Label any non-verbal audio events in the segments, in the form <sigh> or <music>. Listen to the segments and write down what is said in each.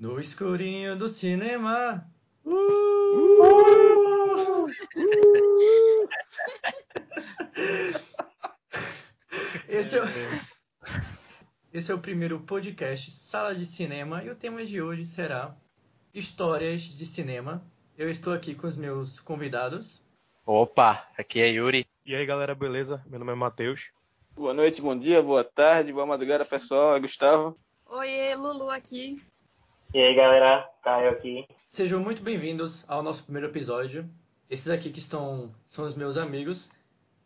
No escurinho do cinema. Uh! Uh! Esse é, o... Esse é o primeiro podcast Sala de Cinema e o tema de hoje será Histórias de Cinema. Eu estou aqui com os meus convidados. Opa, aqui é Yuri. E aí galera, beleza? Meu nome é Matheus. Boa noite, bom dia, boa tarde, boa madrugada pessoal, é Gustavo. Oi, Lulu aqui. E aí galera, Caio aqui. Sejam muito bem-vindos ao nosso primeiro episódio. Esses aqui que estão são os meus amigos.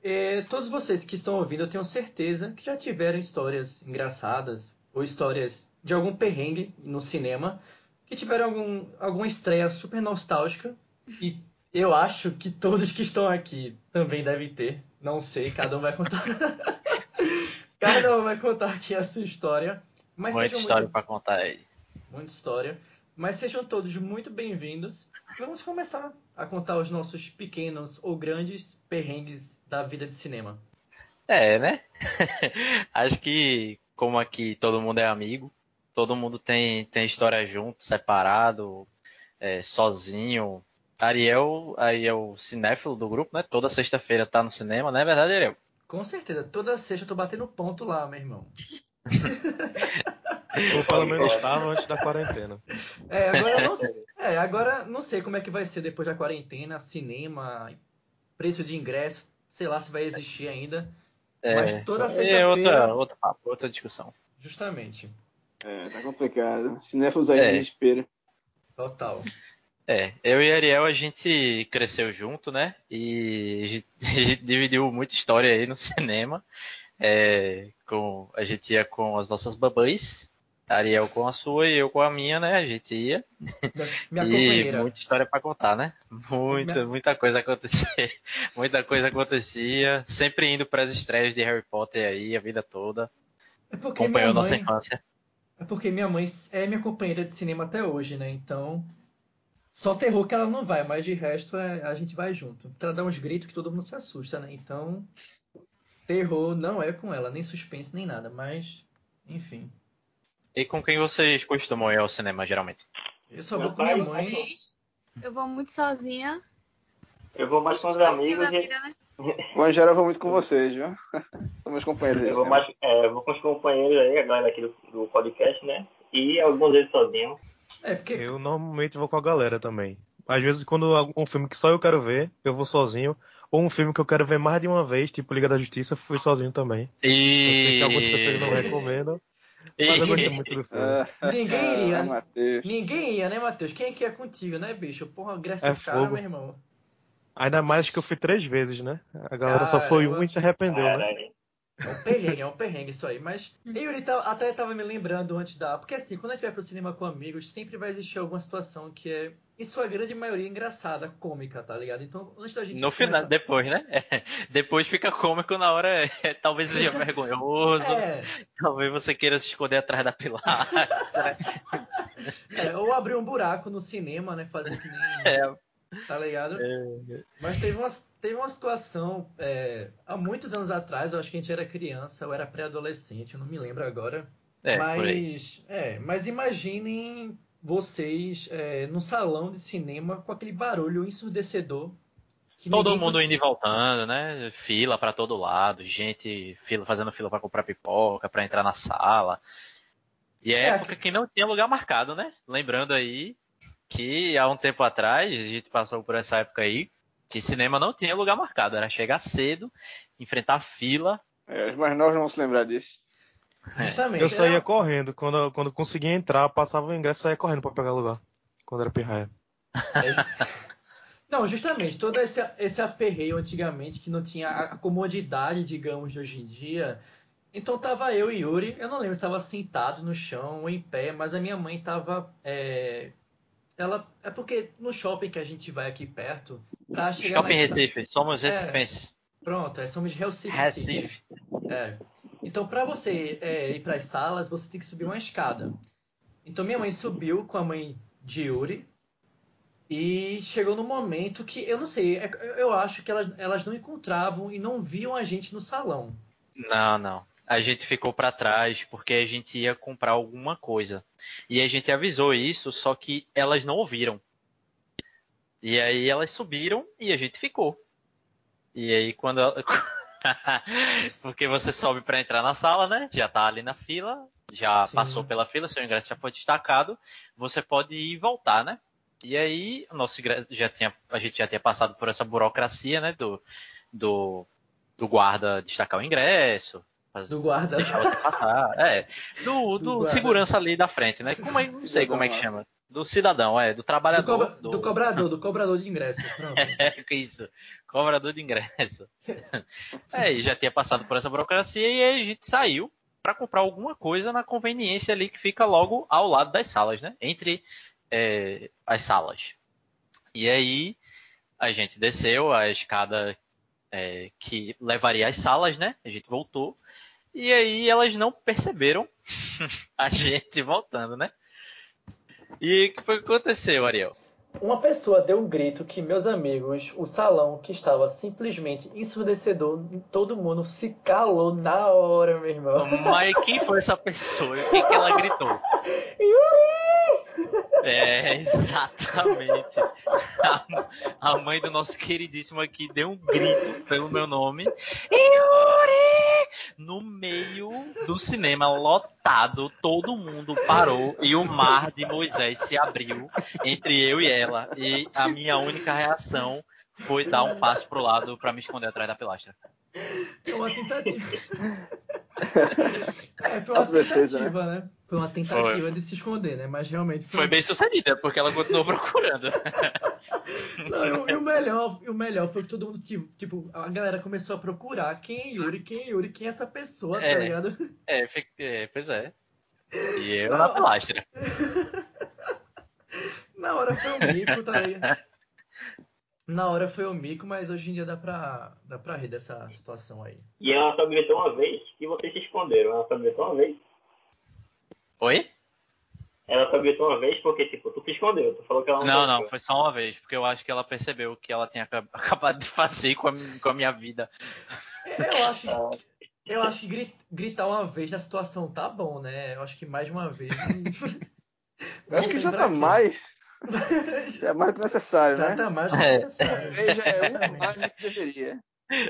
E todos vocês que estão ouvindo, eu tenho certeza que já tiveram histórias engraçadas ou histórias de algum perrengue no cinema, que tiveram algum, alguma estreia super nostálgica. E eu acho que todos que estão aqui também devem ter. Não sei, cada um vai contar. <laughs> cada um vai contar aqui a sua história. Mas Muita história muito... para contar aí muita história. Mas sejam todos muito bem-vindos. Vamos começar a contar os nossos pequenos ou grandes perrengues da vida de cinema. É, né? <laughs> Acho que, como aqui todo mundo é amigo, todo mundo tem, tem história junto, separado, é, sozinho. Ariel aí é o cinéfilo do grupo, né? Toda sexta-feira tá no cinema, não é verdade, Ariel? Com certeza. Toda sexta eu tô batendo ponto lá, meu irmão. <laughs> Ou pelo menos estava antes da quarentena. É, agora não, é, agora não sei como é que vai ser depois da quarentena, cinema, preço de ingresso, sei lá se vai existir ainda. É, mas toda sexta-feira. É outra, outra, outra discussão. Justamente. É, tá complicado. Cinéfilos aí é. desespero. Total. É, eu e Ariel a gente cresceu junto, né? E <laughs> a gente dividiu muita história aí no cinema. É, com, a gente ia com as nossas babães Ariel com a sua e eu com a minha, né? A gente ia. <laughs> Minha e muita história para contar, né? Muita, minha... muita coisa acontecia. <laughs> muita coisa acontecia. Sempre indo para as estreias de Harry Potter aí a vida toda. É Acompanhou mãe... nossa infância. É porque minha mãe é minha companheira de cinema até hoje, né? Então. Só terror que ela não vai, mas de resto é, a gente vai junto. Porque ela dá uns gritos que todo mundo se assusta, né? Então. Terror não é com ela, nem suspense, nem nada, mas. Enfim. E com quem vocês costumam ir ao cinema, geralmente? Eu só vou com minha mãe. Eu vou muito sozinha. Eu vou mais com os amigos. E... Vida, né? <laughs> Geral, eu vou muito com vocês, viu? <laughs> São meus companheiros. Eu vou, mais, é, eu vou com os companheiros aí, a galera aqui do, do podcast, né? E alguns deles sozinho. É, porque... Eu normalmente vou com a galera também. Às vezes, quando um filme que só eu quero ver, eu vou sozinho. Ou um filme que eu quero ver mais de uma vez, tipo Liga da Justiça, fui sozinho também. E... Eu sei que algumas pessoas não recomendam. Mas eu gosto <laughs> muito do filme. Ninguém ia. Ah, ninguém ia, né, Matheus? Quem é que ia contigo, né, bicho? Porra, Grécia é cara, meu irmão. Ainda mais que eu fui três vezes, né? A galera só foi uma e se arrependeu, né? É um perrengue, é um perrengue isso aí. Mas Yuri tá, até tava me lembrando antes da. Porque assim, quando a gente vai pro cinema com amigos, sempre vai existir alguma situação que é, em sua grande maioria, engraçada, cômica, tá ligado? Então, antes da gente. No começar... final, depois, né? É, <laughs> depois fica cômico na hora, é, talvez seja <laughs> vergonhoso. É. Talvez você queira se esconder atrás da pilar. <laughs> é, ou abrir um buraco no cinema, né? Fazer que nem. É. Tá ligado? É. Mas teve uma, teve uma situação é, há muitos anos atrás, eu acho que a gente era criança, ou era pré-adolescente, eu não me lembro agora. É, mas, é, mas imaginem vocês é, no salão de cinema com aquele barulho ensurdecedor. Todo mundo indo e voltando, né? Fila para todo lado, gente fila, fazendo fila para comprar pipoca, para entrar na sala. E é, é época que não tinha lugar marcado, né? Lembrando aí que há um tempo atrás, a gente passou por essa época aí, que cinema não tinha lugar marcado, era chegar cedo, enfrentar fila. É, os mais novos vão se lembrar disso. É. Justamente. Eu saía correndo, quando, quando conseguia entrar, passava o ingresso e saía correndo para pegar lugar, quando era pirraia. É. Não, justamente, todo esse, esse aperreio antigamente, que não tinha a comodidade, digamos, de hoje em dia. Então tava eu e Yuri, eu não lembro se estava sentado no chão ou em pé, mas a minha mãe estava é, ela é porque no shopping que a gente vai aqui perto, pra chegar Shopping Recife, somos recifenses. É, pronto, é, somos de Recife. Recife. É. Então, para você é, ir para as salas, você tem que subir uma escada. Então, minha mãe subiu com a mãe de Yuri e chegou no momento que eu não sei, é, eu acho que elas, elas não encontravam e não viam a gente no salão. Não, não. a gente ficou para trás porque a gente ia comprar alguma coisa. E a gente avisou isso, só que elas não ouviram. E aí elas subiram e a gente ficou. E aí quando <laughs> porque você sobe para entrar na sala, né? Já tá ali na fila, já Sim. passou pela fila, seu ingresso já foi destacado, você pode ir e voltar, né? E aí, nosso ingresso já tinha, a gente já tinha passado por essa burocracia, né? Do, do, do guarda destacar o ingresso, fazer, Do guarda. deixar você passar. É, do, <laughs> Do do segurança ali da frente, né? Como é, não sei como é que chama. Do cidadão, é, do Do, trabalhador. cobra- do cobrador, do cobrador de ingresso. Pronto. <laughs> É, isso. Cobrador de ingresso. <laughs> É, e já tinha passado por essa burocracia e aí a gente saiu para comprar alguma coisa na conveniência ali que fica logo ao lado das salas, né? Entre é, as salas. E aí a gente desceu a escada é, que levaria às salas, né? A gente voltou. E aí elas não perceberam <laughs> a gente voltando, né? E o que foi que aconteceu, Ariel? Uma pessoa deu um grito que, meus amigos, o salão que estava simplesmente ensurdecedor, todo mundo se calou na hora, meu irmão. Mas quem foi essa pessoa? O que, que ela gritou? <laughs> É, exatamente. A, a mãe do nosso queridíssimo aqui deu um grito pelo meu nome. Yuri! No meio do cinema lotado, todo mundo parou e o mar de Moisés se abriu entre eu e ela. E a minha única reação foi dar um passo pro lado para me esconder atrás da pilastra. Foi uma tentativa. É, foi uma Nossa defesa, tentativa, né? Foi uma tentativa de se esconder, né? Mas realmente foi. Foi bem sucedida, porque ela continuou procurando. <laughs> Não, e, o- e o melhor, e o melhor foi que todo mundo, tipo, tipo, a galera começou a procurar quem é Yuri, quem é Yuri, quem é essa pessoa, tá É. ligado? É, é, pois é. E eu na pilastra. <laughs> Na hora foi o mico, tá ligado? <laughs> Na hora foi o mico, mas hoje em dia dá pra, dá pra rir dessa situação aí. E ela só gritou uma vez e vocês se esconderam. Ela só gritou uma vez. Oi? Ela só gritou uma vez porque, tipo, tu se escondeu. Tu falou que ela não Não, não, foi só uma vez, porque eu acho que ela percebeu o que ela tinha acab- <laughs> acabado de fazer com a, com a minha vida. Eu acho, Ah, eu acho que gri- gritar uma vez na situação tá bom, né? Eu acho que mais de uma vez. <laughs> Eu acho que já tá mais. Já é mais do que necessário, Já né? tá mais do que É. necessário. Aí já é um mais do que deveria.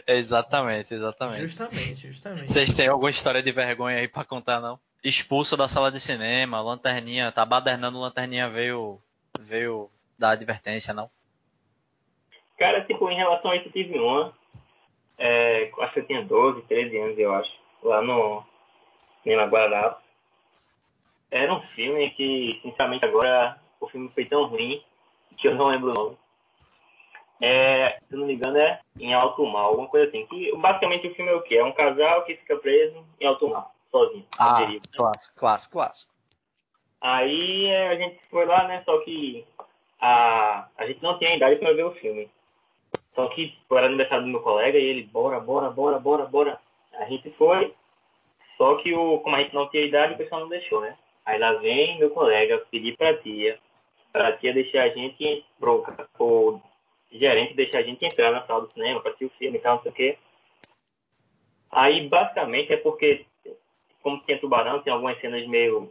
Exatamente, exatamente. Justamente, justamente. Vocês têm alguma história de vergonha aí pra contar, não? Expulso da sala de cinema, lanterninha, tá badernando, lanterninha veio, veio dar advertência, não? Cara, tipo, em relação a isso, eu tive uma. É, acho que eu tinha 12, 13 anos, eu acho. Lá no Cinema Guararapes. Era um filme que, sinceramente, agora o filme foi tão ruim que eu não lembro o nome. É, se eu não me engano, é em alto mar, alguma coisa assim. Que, basicamente o filme é o quê? É um casal que fica preso em alto mar, sozinho. à deriva. clássico, clássico, clássico. Aí é, a gente foi lá, né? Só que a, a gente não tinha idade pra ver o filme. Só que era aniversário do meu colega e ele, bora, bora, bora, bora, bora. A gente foi. Só que o, como a gente não tinha idade, o pessoal não deixou, né? Aí lá vem meu colega pedir pra tia, pra tia deixar a gente, pro, pro gerente deixar a gente entrar na sala do cinema pra assistir o filme e tal, não sei o quê. Aí basicamente é porque, como tinha tubarão, tem algumas cenas meio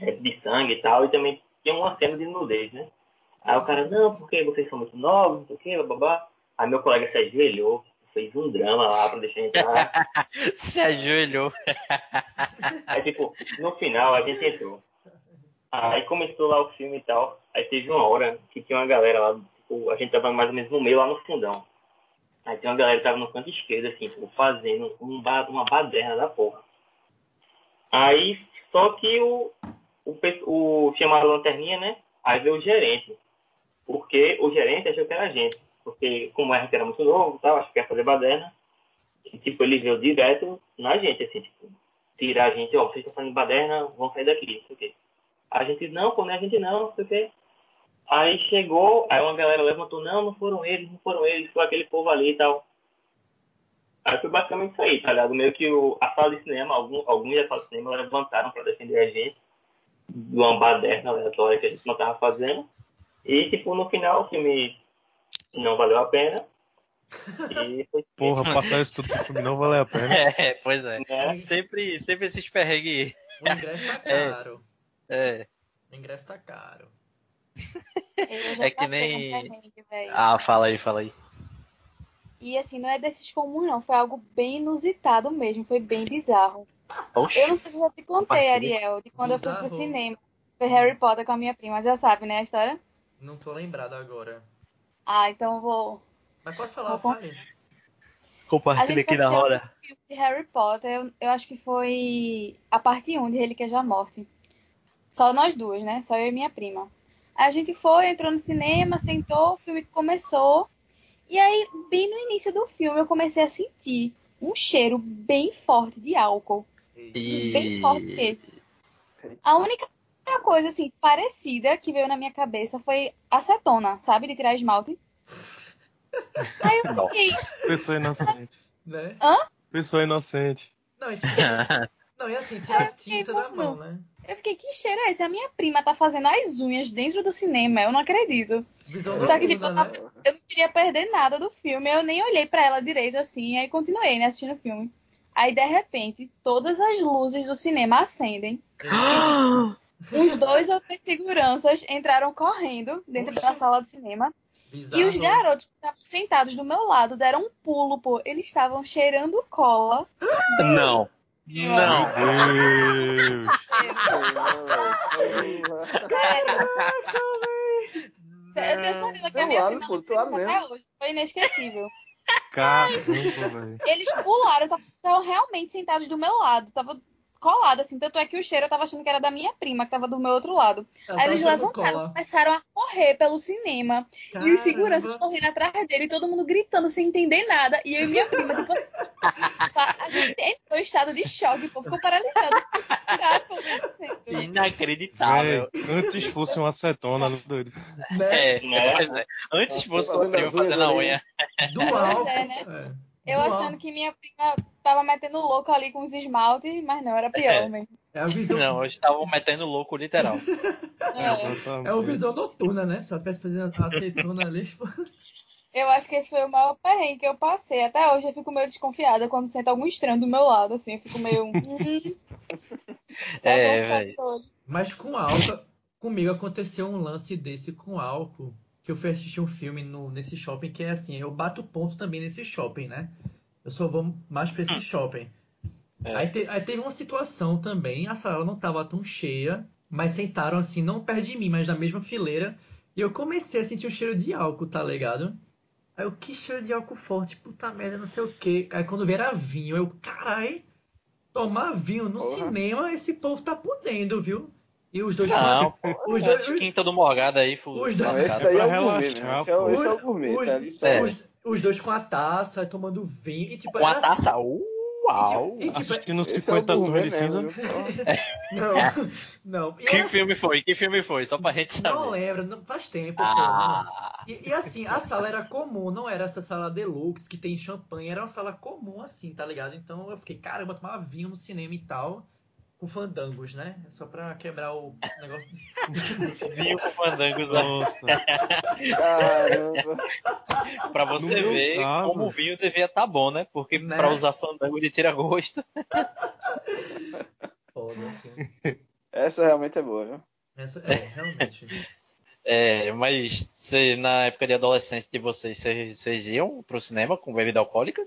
é, de sangue e tal, e também tinha uma cena de nudez, né? Aí o cara, não, porque vocês são muito novos, não sei o que, babá. Aí meu colega se ajoelhou, fez um drama lá pra deixar entrar. <laughs> Se ajoelhou. Aí, tipo, no final a gente entrou. Aí começou lá o filme e tal. Aí teve uma hora que tinha uma galera lá, tipo, a gente tava mais ou menos no meio, lá no fundão. Aí tinha uma galera que tava no canto esquerdo, assim, tipo, fazendo um ba- uma baderna da porra. Aí, só que o, o, o chamaram lanterninha, né? Aí veio o gerente. Porque o gerente achou que era a gente. Porque, como era muito novo e tal, acho que ia fazer baderna. E, tipo, ele veio direto na gente, assim, tipo, tirar a gente, ó, vocês estão fazendo baderna, vão sair daqui, não sei o quê. A gente, não, não é a gente não, não sei o quê. Aí chegou, aí uma galera levantou, não, não foram eles, não foram eles, foi aquele povo ali e tal. Aí foi basicamente isso aí, tá ligado? Meio que o, a sala de cinema, algum, alguns da sala de cinema levantaram pra defender a gente de uma baderna aleatória que a gente não tava fazendo. E, tipo, no final o filme não valeu a pena. E <laughs> foi Porra, passar isso tudo pro filme não valeu a pena. <laughs> É, pois é. né? Sempre, sempre esses perrengues. O ingresso tá <laughs> É. caro. É. O ingresso tá caro. Eu já É que nem- um. Ah, fala aí, fala aí. E assim, não é desses comuns, não. Foi algo bem inusitado mesmo. Foi bem bizarro. Oxi. Eu não sei se eu já te contei. Ariel, de quando eu fui pro Bizarro. cinema. Foi Harry Potter com a minha prima. Já sabe, né, a história? Não tô lembrado agora. Ah, então eu vou. Mas pode falar, Vou fale. A Compartilha aqui na roda. um filme de Harry Potter. Eu, eu acho que foi a parte 1 de Relíquias da Morte. Só nós duas, né? Só eu e minha prima. Aí a gente foi, entrou no cinema, sentou, o filme começou. E aí, bem no início do filme, eu comecei a sentir um cheiro bem forte de álcool. Bem forte E. mesmo. A única coisa, assim, parecida que veio na minha cabeça foi acetona, sabe? De tirar esmalte. <laughs> Aí eu Nossa. fiquei, Pessoa inocente. Né? Pessoa inocente. Não, e, tipo, <laughs> não, e assim, tira a tinta da mão, né? Eu fiquei, que cheiro é esse? A minha prima tá fazendo as unhas dentro do cinema, eu não acredito. Visão Só que, tipo, eu tava- né? Eu não queria perder nada do filme, eu nem olhei pra ela direito assim, aí continuei, né, assistindo o filme. Aí, de repente, todas as luzes do cinema acendem. Uns dois ou três seguranças entraram correndo dentro da sala de cinema. Bizarro. E os garotos que estavam sentados do meu lado deram um pulo, pô. Eles estavam cheirando cola. Não. Não. Meu Deus. <laughs> Sério. Eu tenho certeza que a minha pô, do lado até hoje. Foi inesquecível. Caramba, velho. Eles pularam, estavam realmente sentados do meu lado. Tava colado, assim. Tanto é que o cheiro eu tava achando que era da minha prima, que tava do meu outro lado. Ela Aí eles levantaram, cola. começaram a correr pelo cinema. E Caramba. os seguranças correndo atrás dele, todo mundo gritando sem entender nada. E eu e minha prima, tipo, a gente entrou em estado de choque, pô, ficou paralisado. Tá? Inacreditável. Véi, antes fosse uma acetona, né, doido. Né? É, Né? é. Antes fosse Fazendo o primo fazendo a unha. Do Pois álcool. é, né? é. Eu Do achando que minha prima tava metendo louco ali com os esmaltes, mas não, era pior, É. mesmo. É a visão. Não, eles estavam metendo louco, literal. <laughs> É. É o visão noturna, né? Se ela tivesse fazendo a aceitona ali. <laughs> Eu acho que esse foi o maior perrengue que eu passei. Até hoje eu fico meio desconfiada quando sento algum estranho do meu lado, assim. Eu fico meio. <laughs> Hum, tá É, bom, tá velho. Mas com álcool, comigo aconteceu um lance desse com álcool. Que eu fui assistir um filme no, nesse shopping que é assim, eu bato ponto também nesse shopping, né? Eu só vou mais pra esse shopping. É. Aí, te- aí teve uma situação também, a sala não tava tão cheia, mas sentaram assim, não perto de mim, mas na mesma fileira. E eu comecei a sentir o cheiro de álcool, tá ligado? Aí eu, que cheiro de álcool forte, puta merda, não sei o que. Aí quando vier vinho, eu, carai, tomar vinho no Porra. cinema, esse povo tá podendo, viu? E os dois Não, os pô, dois, quinta do Morgado aí, fu- Os Não, dois- esse daí é o gourmet. Esse é, o- esse é o gourmet, os- tá só. É. os, os dois com a taça, tomando vinho. E, tipo, Com a era- taça. Uau! E, tipo, Assistindo os Esse é o 50 gourmet de cinza. <laughs> Não, <laughs> não. E Que eu filme foi? Que filme foi? Só pra gente não saber. lembro, não- faz tempo, pô. Ah, E, e assim, a sala era comum, não era essa sala deluxe que tem champanhe, era uma sala comum assim, tá ligado? Então eu fiquei, caramba, tomava vinho no cinema e tal, com fandangos, né? Só pra quebrar o negócio. vinho com fandangos né? Nossa. Caramba. pra você No ver caso- como o vinho devia estar bom, né? Porque Né? pra usar fandango de tira-gosto. <laughs> Foda, pô. Essa realmente é boa, viu? Essa, é, realmente. É, mas você, na época de adolescência de vocês, vocês, vocês iam pro cinema com bebida alcoólica?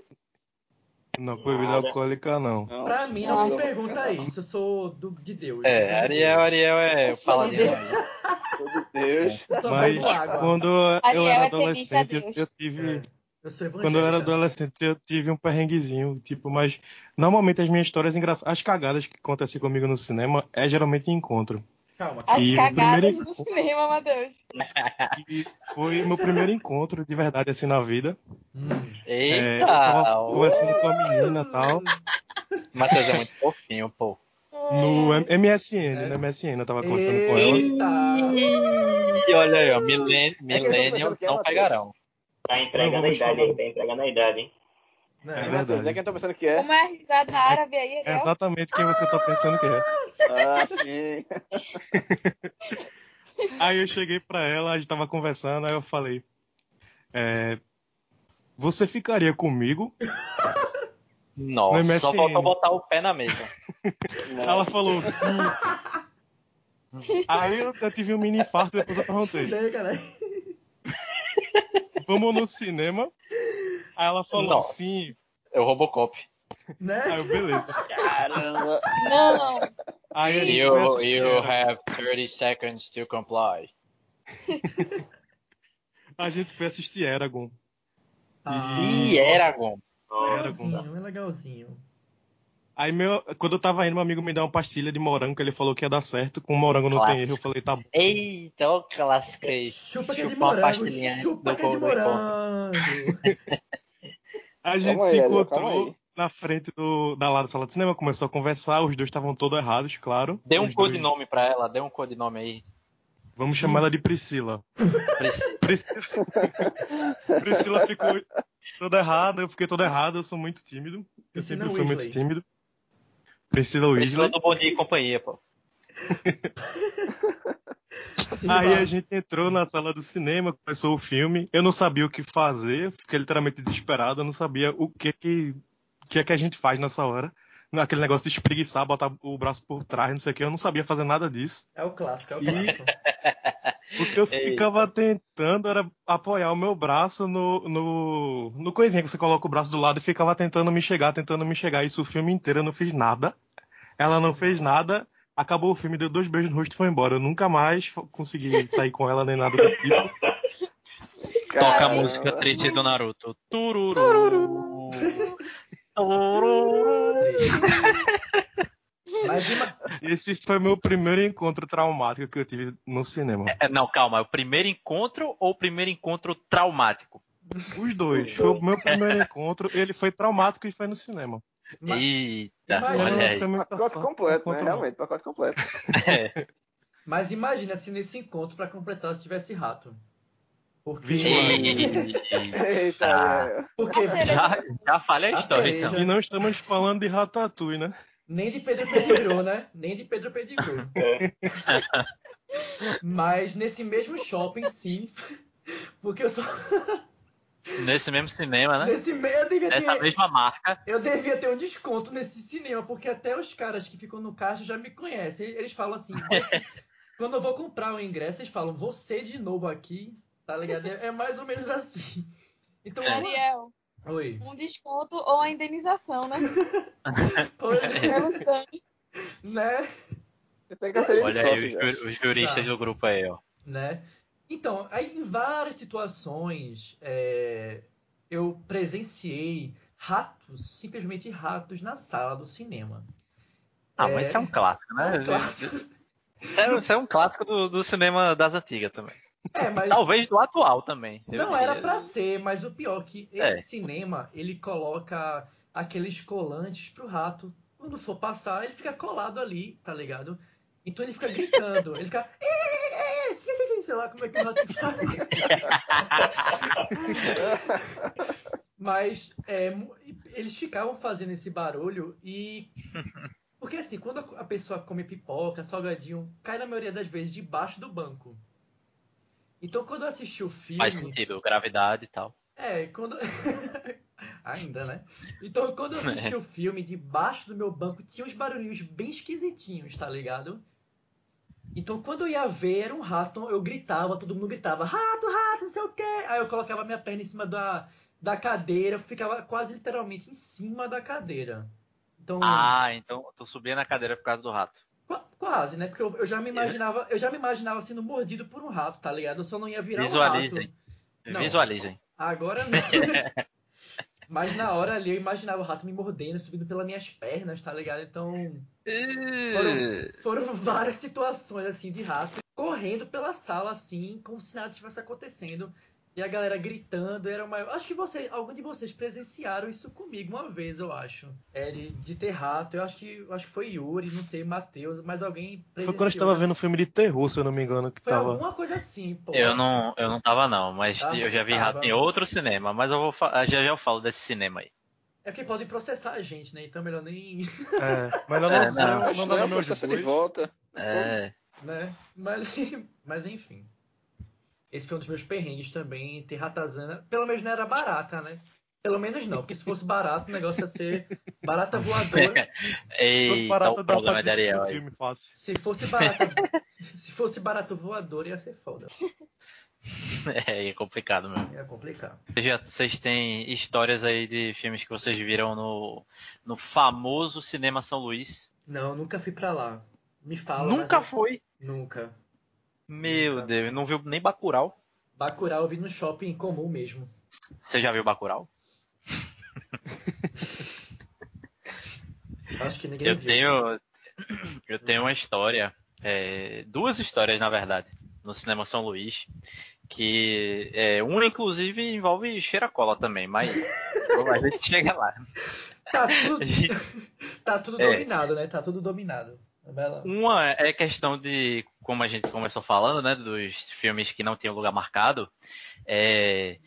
Não, com bebida alcoólica não. Não, Pra mim, não, não se não. pergunta isso, eu sou do, de Deus. eu sou É, de Ariel, Deus. Ariel é sou de. Deus. aí. Meu Deus. Mas quando eu era é adolescente, eu, Deus. eu tive. É, eu sou Quando eu era adolescente, eu tive um perrenguezinho, tipo, mas normalmente as minhas histórias engraçadas, as cagadas que acontecem comigo no cinema é geralmente em encontro. Calma, As E cagadas primeiro- do cinema, Matheus. E foi o meu primeiro encontro de verdade assim na vida. Hum. É, Eita! eu tava conversando com a menina e tal, Matheus é muito fofinho, pô. no MSN, É. no MSN, eu tava conversando com ela. Eita! E olha aí, ó, millen- pensando millennials que é não pegarão. Tá entregando a idade falar. aí, tá entregando a idade, hein? Não, É É, verdade. Matheus, é quem eu tô pensando que é. Como é a risada árabe aí, É Ariel? exatamente quem você tá pensando que é. Ah, sim. <laughs> Aí eu cheguei pra ela, a gente tava conversando, aí eu falei, é, Você ficaria comigo? Nossa, No só faltou botar o pé na mesa. <laughs> Ela falou sim. Aí eu, eu tive um mini infarto e depois eu perguntei. Vamos no cinema? Aí ela falou Nossa. sim. É o Robocop. Né? Aí eu, beleza. Caramba. Não, Aí You, you have 30 seconds to comply. <laughs> A gente foi assistir Eragon. Ah, E Eragon. legalzinho, é legalzinho. Aí meu, quando eu tava indo, meu amigo me deu uma pastilha de morango que ele falou que ia dar certo. Com morango não tem erro. Eu falei, tá bom. Eita, o clássico aí. Chupa que é de Chupa morango, chupa do que é de morango. <laughs> A gente Calma se aí, encontrou aí. na frente do, da lá da sala de cinema, começou a conversar, os dois estavam todos errados, claro. Dê um Os dois- codinome pra ela, dê um codinome aí. Vamos chamar ela de Priscila. Priscila. Priscila, <laughs> Priscila ficou toda errada, eu fiquei todo errado, eu sou muito tímido. Eu Priscila sempre fui muito Weasley. tímido. Priscila Priscila Weasley. do Bom Dia e Companhia, pô. <laughs> Aí a gente entrou na sala do cinema, começou o filme. Eu não sabia o que fazer, fiquei literalmente desesperado, eu não sabia o que que, o que, é que a gente faz nessa hora. Aquele negócio de espreguiçar, botar o braço por trás, não sei o que, eu não sabia fazer nada disso. É o clássico, é o E- clássico. <laughs> O que eu Eita. ficava tentando era apoiar o meu braço no, no, no coisinha que você coloca o braço do lado e ficava tentando me chegar, tentando me chegar. Isso o filme inteiro eu não fiz nada. Ela não fez nada. Acabou o filme, deu dois beijos no rosto e foi embora. Eu nunca mais consegui sair com ela nem nada do tipo. <laughs> Toca a música triste do Naruto. Tururu. Tururu. Mas ima- Esse foi meu primeiro encontro traumático que eu tive no cinema. É, Não, calma. É o primeiro encontro ou o primeiro encontro traumático? Os dois. Foi o meu primeiro encontro. Ele foi traumático e foi no cinema. ma- Eita, Imagina, olha aí. Tem muita Pacote completo, né? Realmente, pacote completo. É. mas imagina se nesse encontro, pra completar, se tivesse rato. Porque. Eita. Ariel. Porque. Já, já falha a história, então. E não estamos falando de Ratatouille, né? Nem de Pedro Pedigru, né? Nem de Pedro Pedigru. É. Mas nesse mesmo shopping, sim. Porque eu só. Nesse mesmo cinema, né? Nesse me... eu, devia Nessa ter... mesma marca. eu devia ter um desconto nesse cinema, porque até os caras que ficam no caixa já me conhecem. Eles falam assim. "Você-" <laughs> Quando eu vou comprar o ingresso, eles falam, você de novo aqui, tá ligado? É é mais ou menos assim. Então, Ariel, oi. um desconto ou a indenização, né? <laughs> É, né? Olha aí os, juristas Já. do grupo aí, ó. né? Então, aí em várias situações é, eu presenciei ratos, simplesmente ratos na sala do cinema. Ah, É. mas isso é um clássico, né? É um clássico. Isso é, isso é um clássico do, do cinema das antigas também. É, <laughs> mas Talvez do atual também. não era pra ser, mas o pior é que esse É. cinema, ele coloca aqueles colantes pro rato. Quando for passar, ele fica colado ali, tá ligado? Então ele fica gritando, ele fica. Sei lá como é que o rato <laughs> faz. Mas é, eles ficavam fazendo esse barulho e. <laughs> Porque assim, quando a pessoa come pipoca, salgadinho, cai na maioria das vezes debaixo do banco. Então quando eu assisti o filme. Faz sentido, gravidade e tal. É, quando. <laughs> Ainda, né? Então, quando eu assisti o filme, debaixo do meu banco tinha uns barulhinhos bem esquisitinhos, tá ligado? Então, quando eu ia ver, era um rato, eu gritava, todo mundo gritava, rato, rato, não sei o quê. Aí eu colocava minha perna em cima da, da cadeira, ficava quase literalmente em cima da cadeira. Então, Ah, então tu subia na cadeira por causa do rato. Qu- Quase, né? Porque eu, eu já me imaginava, eu já me imaginava sendo mordido por um rato, tá ligado? Eu só não ia virar um Visualizem. rato. Não. Visualizem. Agora não. <laughs> Mas na hora ali eu imaginava o rato me mordendo, subindo pelas minhas pernas, tá ligado? Então foram, foram <laughs> várias situações assim de rato correndo pela sala assim, como se nada tivesse acontecendo. E a galera gritando, era uma. Acho que você, algum de vocês presenciaram isso comigo uma vez, eu acho. É, de, de ter rato. Eu acho que eu acho que foi Yuri, não sei, Matheus, mas alguém Foi quando a gente tava presenciou. vendo um filme de terror, se eu não me engano, que Foi tava. alguma coisa assim, pô. Eu não, eu não tava não, mas Ah, eu já vi tava. rato em outro cinema, mas eu vou fa- já já eu falo desse cinema aí. É porque podem processar a gente, né? Então é melhor nem. <laughs> É, melhor não É, dizer, não. não, Acho não não, dar é meus processo de dois. volta. É, né? Mas, <laughs> mas enfim. Esse foi um dos meus perrengues também, ter ratazana. Pelo menos não era barata, né? Pelo menos não, porque se fosse barato, o negócio ia ser barata voadora. <laughs> Se fosse barata, dá pra aí. filme fácil. Se fosse barata, se fosse barato voador, ia ser foda. <laughs> É, é complicado mesmo. Ia complicar. Vocês já- Vocês têm histórias aí de filmes que vocês viram no, no famoso Cinema São Luís? Não, nunca fui pra lá. Me fala. Nunca mas eu- foi? Nunca. Meu Nunca. Deus, não viu nem Bacurau? Bacurau eu vi no shopping comum mesmo. Você já viu Bacurau? <laughs> Acho que ninguém Eu viu. tenho, eu tenho uma história, é, duas histórias na verdade, no Cinema São Luís, que é, uma inclusive envolve cheiracola também, mas <laughs> a gente chega lá. Tá tudo, gente- <laughs> tá tudo É. dominado, né? Tá tudo dominado. Uma é questão de, como a gente começou falando, né, dos filmes que não tinham lugar marcado. É,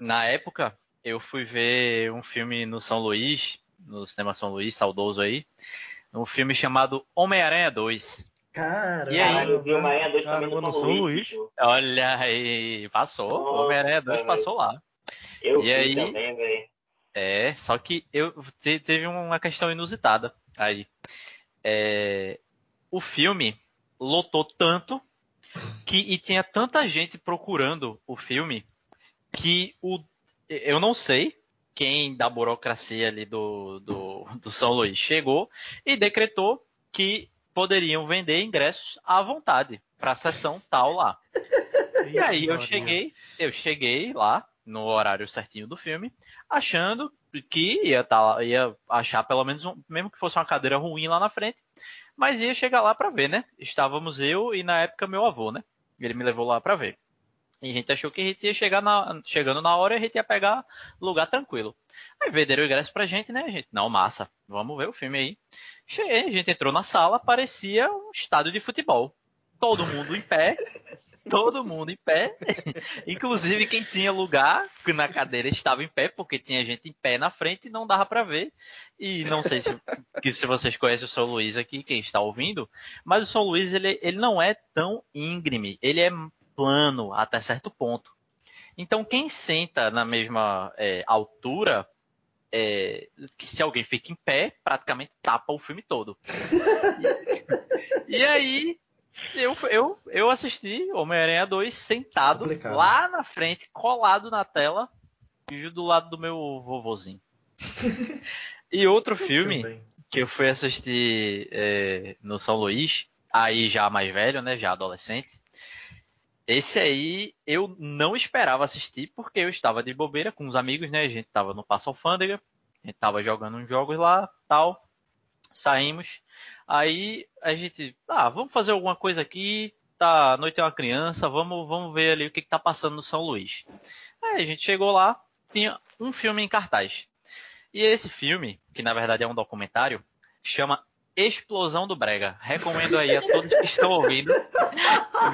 na época, eu fui ver um filme no São Luís, no Cinema São Luís, saudoso aí, um filme chamado Homem-Aranha 2. Cara, E aí? Caralho, eu vi uma Aranha 2 Caramba, também no no São São Luís. Luís. Olha aí, passou. Homem-Aranha 2 velho. passou lá. Eu E vi aí? também, velho. É, só que eu te- teve uma questão inusitada aí. É, o filme lotou tanto que e tinha tanta gente procurando o filme que o eu não sei quem da burocracia ali do, do, do São Luís chegou e decretou que poderiam vender ingressos à vontade para a sessão tal lá. E aí eu cheguei, eu cheguei lá no horário certinho do filme, achando que ia, tá, ia achar pelo menos um, mesmo que fosse uma cadeira ruim lá na frente, mas ia chegar lá para ver, né? Estávamos eu e na época meu avô, né? Ele me levou lá para ver. E a gente achou que a gente ia chegar na, chegando na hora a gente ia pegar lugar tranquilo. Aí venderam o ingresso pra gente, né? A gente, não, massa, vamos ver o filme aí. Cheguei, a gente entrou na sala, parecia um estádio de futebol. Todo mundo em pé, todo mundo em pé. Inclusive quem tinha lugar na cadeira estava em pé, porque tinha gente em pé na frente e não dava pra ver. E não sei se, se vocês conhecem o São Luís aqui, quem está ouvindo, mas o São Luís ele, ele não é tão íngreme, ele é plano até certo ponto. Então quem senta na mesma é, altura, é, que se alguém fica em pé, praticamente tapa o filme todo. E aí eu, eu, eu assisti Homem-Aranha 2 sentado Complicado. lá na frente, colado na tela, do lado do meu vovozinho. <laughs> E outro filme Também. que eu fui assistir é, no São Luís, aí já mais velho, né, já adolescente. Esse aí eu não esperava assistir porque eu estava de bobeira com os amigos, né? A gente tava no Passo Alfândega, a gente tava jogando uns jogos lá, tal. Saímos. Aí a gente, ah, vamos fazer alguma coisa aqui. Tá, a noite é uma criança, vamos, vamos ver ali o que, que tá passando no São Luís. Aí a gente chegou lá, tinha um filme em cartaz. E esse filme, que na verdade é um documentário, chama Explosão do Brega. Recomendo aí a todos que estão ouvindo.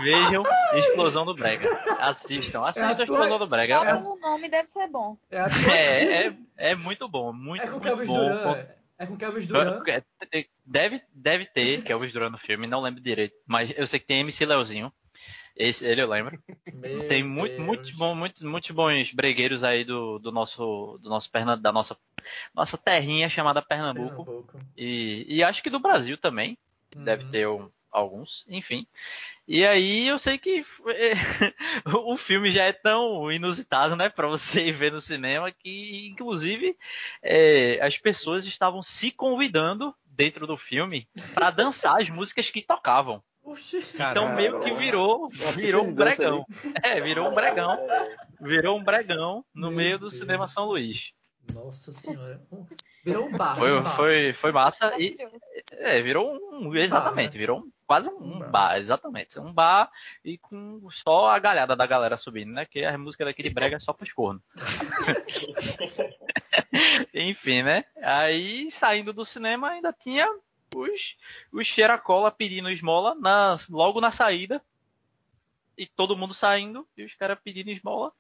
Vejam Explosão do Brega. Assistam, assistam É a tua- Explosão do Brega. Só É, pelo nome deve ser bom. É, é, é, é muito bom, muito, é com muito bom. Duran. É com Kelvis Duran. Deve, deve ter Kelvis Duran no filme, não lembro direito. Mas eu sei que tem MC Leozinho. Esse, ele eu lembro. Meu Tem muito, muito bom, muitos, muitos bons bregueiros aí do, do nosso, do nosso Perna, da nossa, nossa terrinha chamada Pernambuco. Pernambuco. E, e acho que do Brasil também. Deve Uhum. ter um- alguns, enfim. E aí eu sei que <laughs> o filme já é tão inusitado, né, para você ver no cinema que, inclusive, é, as pessoas estavam se convidando dentro do filme para dançar as músicas que tocavam. Então meio que virou, virou um bregão. É, virou um bregão, virou um bregão no Meu meio do Deus. cinema São Luís. Nossa senhora. Virou um bar. Foi, um bar. foi, foi massa e. É, virou um. Exatamente, virou um- quase um, Um bar. bar. exatamente. Um bar e com só a galhada da galera subindo, né? Que a música daqui de brega é só pros cornos. <laughs> Enfim, né? Aí, saindo do cinema, ainda tinha os, os cheiracola pedindo esmola na, logo na saída. E todo mundo saindo e os caras pedindo esmola.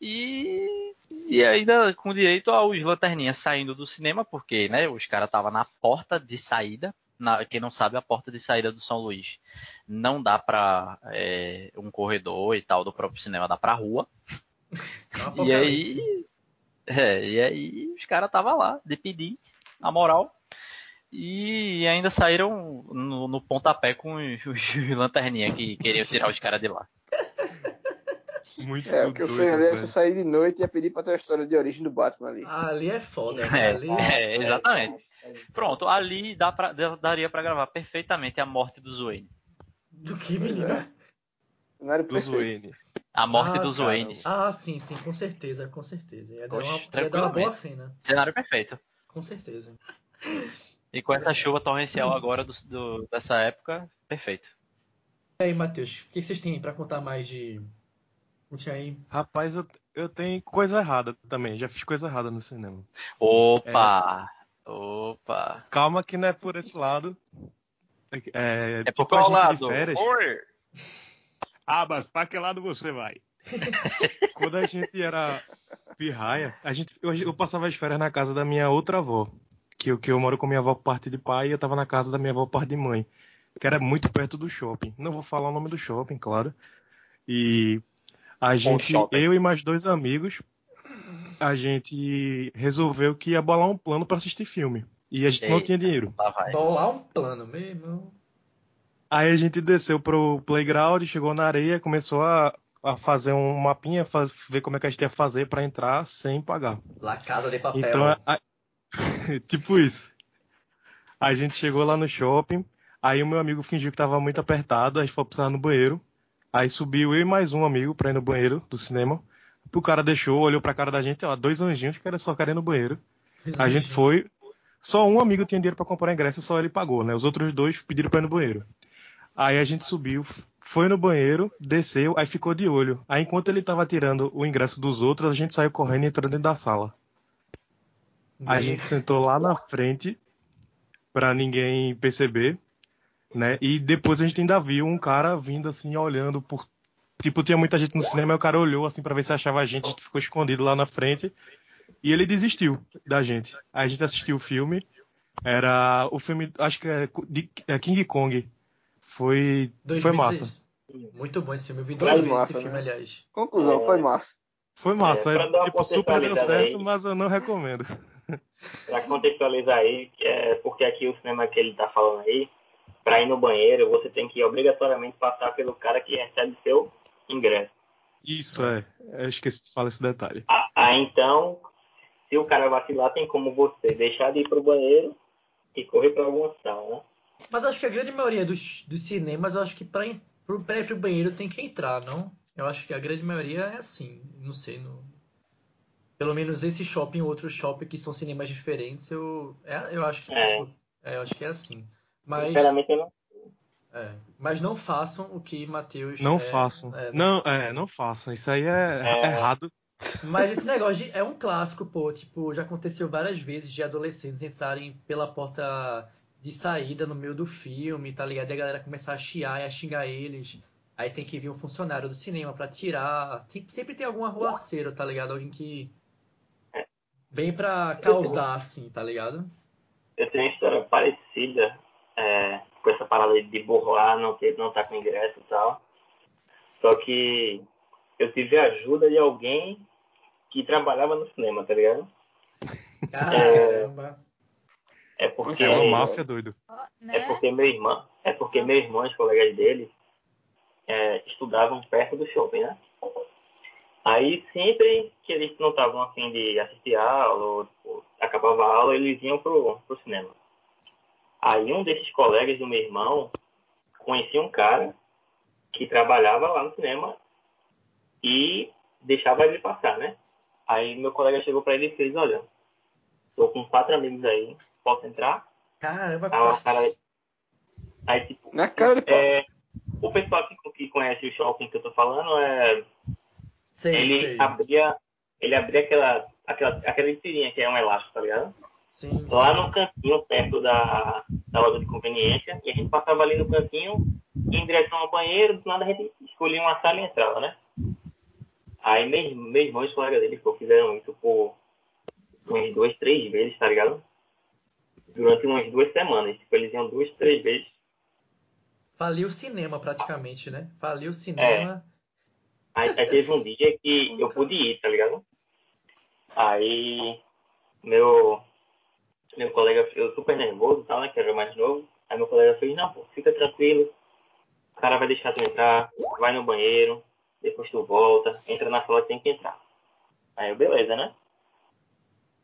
E, e ainda com direito aos lanterninhas saindo do cinema, porque né, os caras estavam na porta de saída na, quem não sabe, a porta de saída do São Luís não dá pra é, um corredor e tal do próprio cinema, dá pra rua. É <laughs> E aí, é, e aí os caras tava lá, de pedinte, na moral. E ainda saíram no, no pontapé com os, <laughs> os lanterninha que queriam tirar os caras de lá. Muito É, o que eu doido, sei ali é se eu sair de noite e ia pedir pra ter a história de origem do Batman ali. Ali é foda, É, né? Ali é, exatamente. Pronto, ali dá pra, daria pra gravar perfeitamente a morte do Zuene. do que, Pois menino? é. Cenário Do perfeito. Zuene. A morte Ah, dos cara. Zuenes. Ah, sim, sim, com certeza, com certeza. Ia dar Oxe, uma, ia dar uma boa cena, Cenário perfeito. com certeza. E com essa chuva torrencial agora do, do- dessa época, perfeito. E aí, Matheus, o que vocês têm pra contar mais de. Rapaz, eu, eu tenho coisa errada também. Já fiz coisa errada no cinema. Opa! Opa! Calma que não é por esse lado. É, É tipo por qual lado? de férias. Oi! Ah, mas pra que lado você vai? <laughs> Quando a gente era pirraia, a gente, eu, eu passava as férias na casa da minha outra avó. Que, eu- que eu moro com minha avó por parte de pai e eu tava na casa da minha avó por parte de mãe. Que era muito perto do shopping. Não vou falar o nome do shopping, claro. E a gente, eu e mais dois amigos, a gente resolveu que ia bolar um plano pra assistir filme. E a gente não Eita. tinha dinheiro. Bolar um plano mesmo. Aí a gente desceu pro playground, chegou na areia, começou a, a fazer um mapinha, faz- ver como é que a gente ia fazer pra entrar sem pagar. La Casa de Papel. Então, a- <laughs> tipo isso. A gente chegou lá no shopping, aí o meu amigo fingiu que tava muito apertado, a gente foi precisar no banheiro. Aí subiu eu e mais um amigo pra ir no banheiro do cinema. O cara deixou, olhou pra cara da gente, ó, dois anjinhos que era só ir no banheiro. A gente foi. Só um amigo tinha dinheiro pra comprar ingresso, só ele pagou, né? Os outros dois pediram pra ir no banheiro. Aí a gente subiu, foi no banheiro, desceu, aí ficou de olho. Aí enquanto ele tava tirando o ingresso dos outros, a gente saiu correndo e entrou dentro da sala. A gente sentou lá na frente pra ninguém perceber, né? E depois a gente ainda viu um cara vindo assim, olhando por. Tipo, tinha muita gente no cinema, e o cara olhou assim pra ver se achava a gente, a gente ficou escondido lá na frente. E ele desistiu da gente. Aí a gente assistiu o filme. Era o filme, acho que é de- é King Kong. Foi, foi 2016. massa. Muito bom esse filme. Eu vi Foi duas vezes massa, esse filme, né? aliás. Conclusão, foi massa. Foi massa. É, uma tipo, super deu certo, aí. mas eu não recomendo. Pra contextualizar aí, é porque aqui o cinema que ele tá falando aí, pra ir no banheiro, você tem que obrigatoriamente passar pelo cara que recebe seu ingresso. Isso é. Eu esqueci de falar esse detalhe. Ah, ah, então, se o cara vacilar, tem como você deixar de ir pro banheiro e correr pra alguma sala, né? Mas acho que a grande maioria dos, dos cinemas, eu acho que pra, ir- pro- pro banheiro tem que entrar, não? Eu acho que a grande maioria é assim. Não sei, no... Pelo menos esse shopping e outro shopping que são cinemas diferentes, eu, é, eu acho que É. tipo, é, eu acho que é assim. Mas, Sinceramente, eu não. é, mas não façam o que Matheus. Não é, façam. é, Não, é, não façam. Isso aí é, É. <laughs> errado. Mas esse negócio de- é um clássico, pô. Tipo, já aconteceu várias vezes de adolescentes entrarem pela porta de saída no meio do filme, tá ligado? E a galera começar a chiar e a xingar eles. Aí tem que vir um funcionário do cinema pra tirar. Sempre, sempre tem algum arruaceiro, tá ligado? Alguém que vem pra causar, assim, tá ligado? Eu tenho uma história parecida é, com essa parada de burlar, não ter, não tá com ingresso e tal. Só que eu tive a ajuda de alguém que trabalhava no cinema, tá ligado? Caramba. É porque É uma máfia doido. Ó, É Né? porque meu irmão, é porque meu irmão e os colegas dele é, estudavam perto do shopping, né? Aí sempre que eles não estavam afim de assistir a aula, ou tipo, acabava a aula, eles iam pro, pro cinema. Aí um desses colegas do meu irmão conhecia um cara que trabalhava lá no cinema e deixava ele passar, né? Aí meu colega chegou pra ele e fez, olha, tô com quatro amigos aí, posso entrar? Caramba, Aí o cara. Aí, tipo, Na cara é, o pessoal que, que conhece o shopping que eu tô falando, é, sei, ele sei. abria. Ele abria aquela, aquela, aquela tirinha que é um elástico, tá ligado? Sim, Lá no cantinho, perto da, da loja de conveniência, e a gente passava ali no cantinho, em direção ao banheiro, do nada a gente escolhia uma sala e entrava, né? Aí meu, meu irmão e os colegas dele pô, fizeram isso por umas duas, três vezes, tá ligado? durante umas duas semanas. Tipo, eles iam duas, três vezes. Faliu o cinema praticamente, né? Faliu o cinema. Aí, aí teve um dia que eu pude ir, tá ligado? Aí meu meu colega, eu super nervoso e tal, né? Que era mais novo. Aí meu colega fez, não, pô, fica tranquilo. O cara vai deixar tu entrar, vai no banheiro, depois tu volta, entra na sala tem que entrar. Aí eu, beleza, né?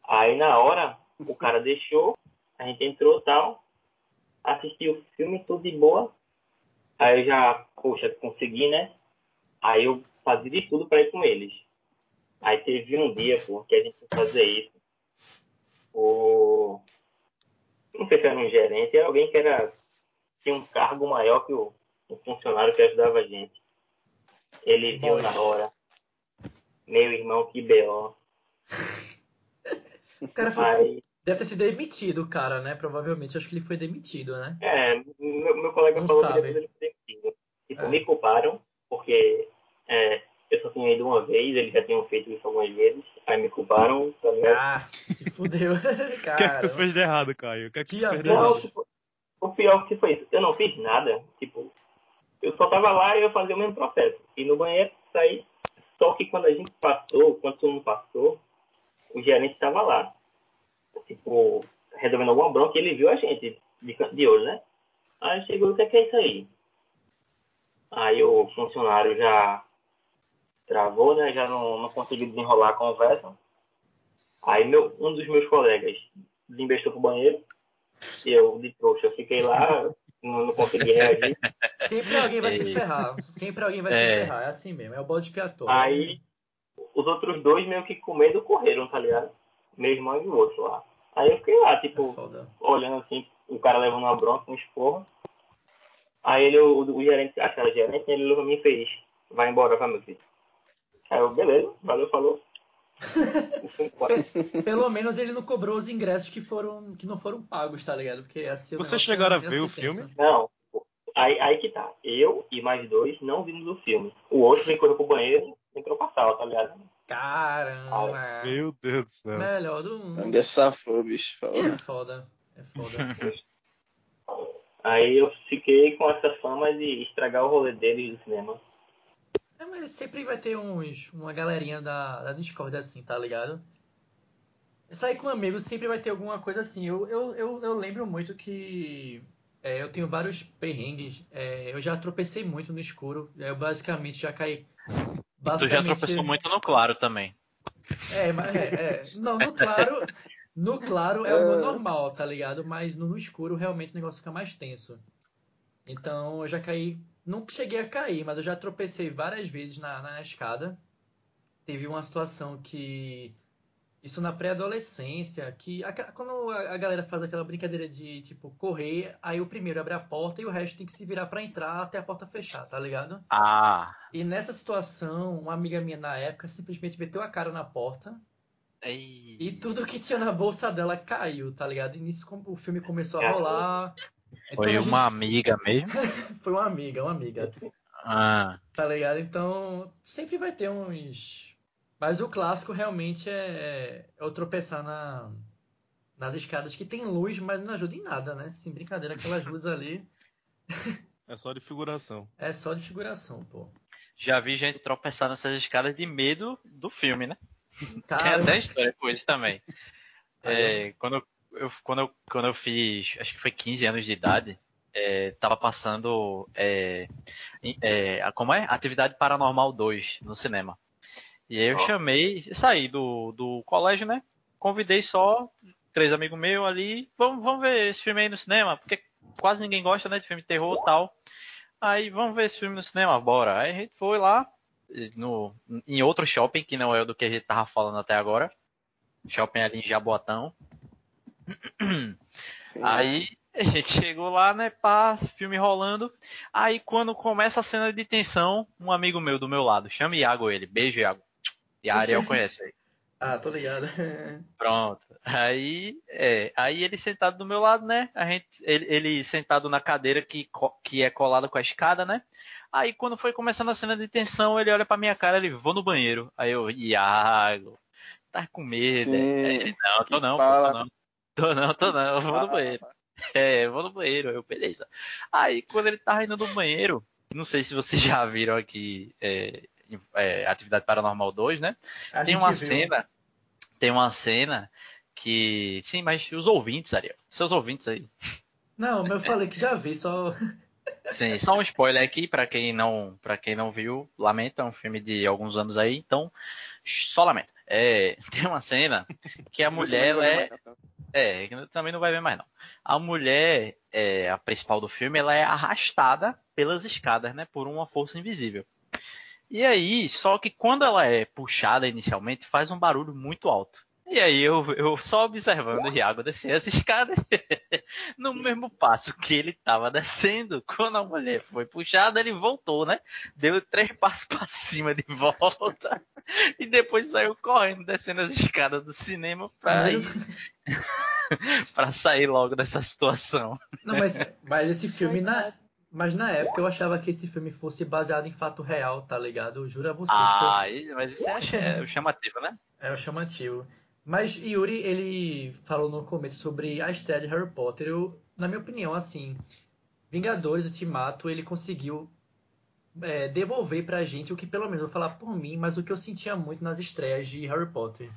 Aí na hora, o cara deixou, a gente entrou tal, assistiu o filme, tudo de boa. Aí eu já, poxa, consegui, né? Aí eu fazia de tudo pra ir com eles. Aí teve um dia, pô, que a gente foi fazer isso. O... Não sei se era um gerente, era alguém que era... tinha um cargo maior que o, o funcionário que ajudava a gente. Ele viu na hora. Meu irmão, que B.O. O cara foi- deve ter sido demitido, cara, né? Provavelmente, acho que ele foi demitido, né? é, meu, meu colega Não falou sabe. que ele foi demitido. Tipo, É. me culparam, porque é, eu só tinha ido uma vez, eles já tinham feito isso algumas vezes. Aí me culparam, tá ligado? Ah, fudeu. <laughs> O que é que tu fez de errado, Caio? O que é que Que tu fez de errado? Tipo, o pior que foi isso, eu não fiz nada. Tipo, eu só tava lá e eu fazia o mesmo processo. E no banheiro, saí. Só que quando a gente passou, quando todo mundo passou, o gerente estava lá. Tipo, resolvendo alguma bronca e ele viu a gente de de olho, né? Aí chegou, o que é, que é isso aí? Aí o funcionário já travou, né? Já não, não conseguiu desenrolar a conversa. Aí meu, um dos meus colegas desembestou pro banheiro. E eu, de trouxa, fiquei lá, não, não consegui reagir. Sempre alguém vai se Ei. ferrar. Sempre alguém vai se É. ferrar. É assim mesmo. É o bode expiatório. Aí os outros dois meio que com medo correram, tá ligado? Meu irmão e o outro lá. Aí eu fiquei lá, É tipo, foda. olhando assim, o cara levando uma bronca, um esporro. Aí ele, o, o gerente, aquela gerente, ele olhou pra mim e fez, vai embora, vai meu filho. Aí eu, beleza, valeu, falou. <laughs> Pelo menos ele não cobrou os ingressos que foram que não foram pagos, tá ligado? Porque assim, Vocês chegaram a ver o filme? Não, aí, aí que tá. Eu e mais dois não vimos o filme. O outro vem correu pro banheiro e entrou pra sala, tá ligado? Caramba. Meu Deus do céu. Melhor do mundo. Onde é safou, bicho? É foda. É foda. <laughs> Aí eu fiquei com essa fama de estragar o rolê deles do cinema. É, mas sempre vai ter uns, uma galerinha da, da Discord assim, tá ligado? Sair com amigos sempre vai ter alguma coisa assim. Eu, eu, eu, eu lembro muito que é, eu tenho vários perrengues. É, eu já tropecei muito no escuro. Eu basicamente já caí. Tu já basicamente- tropeçou muito no claro também. É, mas é, é. Não, no claro. No claro é o normal, tá ligado? Mas no, no escuro realmente o negócio fica mais tenso. Então eu já caí. Nunca cheguei a cair, mas eu já tropecei várias vezes na, na escada. Teve uma situação que. Isso na pré-adolescência, que a- quando a, galera faz aquela brincadeira de, tipo, correr, aí o primeiro abre a porta e o resto tem que se virar pra entrar até a porta fechar, tá ligado? Ah. E nessa situação, uma amiga minha na época simplesmente meteu a cara na porta Ei. e tudo que tinha na bolsa dela caiu, tá ligado? E nisso o filme começou a rolar. Então, Foi gente- uma amiga mesmo? <laughs> Foi uma amiga, uma amiga, Ah. tá ligado? Então sempre vai ter uns. Mas o clássico realmente é, é o tropeçar na, nas escadas que tem luz, mas não ajuda em nada, né? Sem brincadeira, aquelas <laughs> luzes ali É só de figuração. <laughs> é só de figuração, pô. Já vi gente tropeçar nessas escadas de medo do filme, né? Tem Cara, até história com isso também. É, quando, eu, quando, eu, quando eu fiz, acho que foi 15 anos de idade, é, tava passando, é, é, como é? Atividade Paranormal 2 no cinema. E aí eu Ó. chamei, saí do, do colégio, né? Convidei só três amigos meus ali, vamos, vamos ver esse filme aí no cinema, porque quase ninguém gosta, né, de filme de terror e tal. Aí, vamos ver esse filme no cinema, bora. Aí a gente foi lá, no, em outro shopping, que não é o do que a gente tava falando até agora. Shopping ali em Jaboatão. Sim. Aí a gente chegou lá, né, pá, filme rolando. Aí quando começa a cena de tensão, um amigo meu do meu lado, chama Iago ele, beijo Iago. E a Ariel conhece aí. <laughs> Ah, tô ligado. <laughs> Pronto. Aí, é, aí ele sentado do meu lado, né? A gente, ele, ele sentado na cadeira que, que é colada com a escada, né? Aí quando foi começando a cena de tensão, ele olha pra minha cara, ele vou no banheiro. Aí eu, Iago, tá com medo? é?" Sim. Ele, não, tô não, Fala. tô não. Tô não, tô não, eu vou Ah, no banheiro. É, eu vou no banheiro, eu, beleza. Aí, quando ele tava indo no banheiro, não sei se vocês <laughs> já viram aqui é, é, Atividade Paranormal 2, né? A tem uma viu. cena, tem uma cena que, sim, mas os ouvintes, Ariel, seus ouvintes aí. Não, eu falei que já vi, só. <laughs> Sim, só um spoiler aqui pra quem não, para quem não viu, lamento, é um filme de alguns anos aí, então só lamento. É, <laughs> tem uma cena que a mulher é É, que também não vai ver mais não. A mulher, é, a principal do filme, ela é arrastada pelas escadas, né? Por uma força invisível. E aí, só que quando ela é puxada inicialmente, faz um barulho muito alto. E aí eu, eu só observando o Iago descer as escadas, <laughs> no mesmo passo que ele estava descendo, quando a mulher foi puxada, ele voltou, né? Deu três <laughs> passos para cima de volta e depois saiu correndo, descendo as escadas do cinema para ir <laughs> pra sair logo dessa situação. Não, mas, mas esse filme, na, mas na época eu achava que esse filme fosse baseado em fato real, tá ligado? Eu juro a vocês Ah, e- mas isso é, é chamativo, né? eu, é o chamativo. Mas Yuri, ele falou no começo sobre a estreia de Harry Potter. Eu, na minha opinião, assim, Vingadores Ultimato, ele conseguiu é, devolver pra gente o que, pelo menos, vou falar por mim, mas o que eu sentia muito nas estreias de Harry Potter.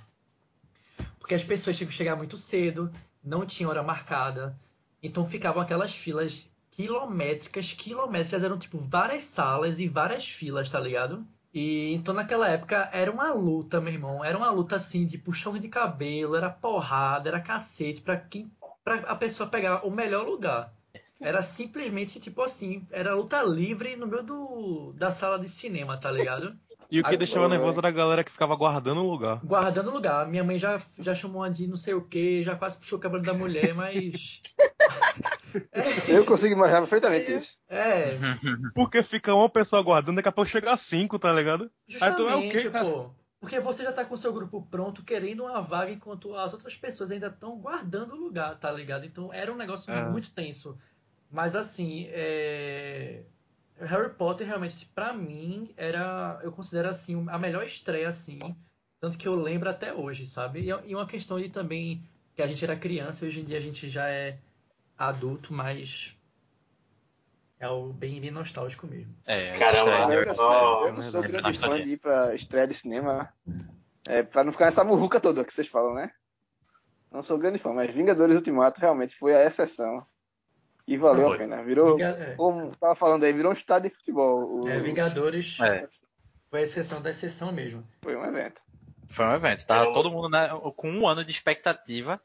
Porque as pessoas tinham que chegar muito cedo, não tinha hora marcada, então ficavam aquelas filas quilométricas, quilométricas, eram tipo várias salas e várias filas, tá ligado? E então naquela época era uma luta, meu irmão, era uma luta assim de puxão de cabelo, era porrada, era cacete pra quem para a pessoa pegar o melhor lugar. Era simplesmente tipo assim, era luta livre no meio do, da sala de cinema, tá ligado? E o que Ai, deixava pô, nervoso era a galera que ficava guardando o lugar. Guardando lugar. Minha mãe já, já chamou de não sei o que, já quase puxou o cabelo da mulher, mas. <laughs> <laughs> Eu consigo imaginar perfeitamente isso. É, <laughs> Porque fica uma pessoa guardando, daqui a pouco chega a cinco, tá ligado? Aí tu é o justamente, quê? pô. Porque você já tá com seu grupo pronto, querendo uma vaga, enquanto as outras pessoas ainda estão guardando o lugar, tá ligado? Então era um negócio É. muito tenso. Mas assim, é... Harry Potter realmente, pra mim, era. Eu considero assim, a melhor estreia, assim. Tanto que eu lembro até hoje, sabe? E e uma questão de também que a gente era criança, hoje em dia a gente já é adulto, mas é algo bem, bem nostálgico mesmo. É, Caramba, Eu, eu- ó, eu não sou é grande fã de ir pra estreia de cinema. É, pra não ficar nessa muvuca toda que vocês falam, né? Não sou grande fã, mas Vingadores Ultimato realmente foi a exceção. E valeu Foi. a pena. Virou, Vinga- é, como tava falando aí, virou um estádio de futebol. O- é, Vingadores É. foi a exceção da exceção mesmo. Foi um evento. Foi um evento. Tava Eu- todo mundo né, com um ano de expectativa,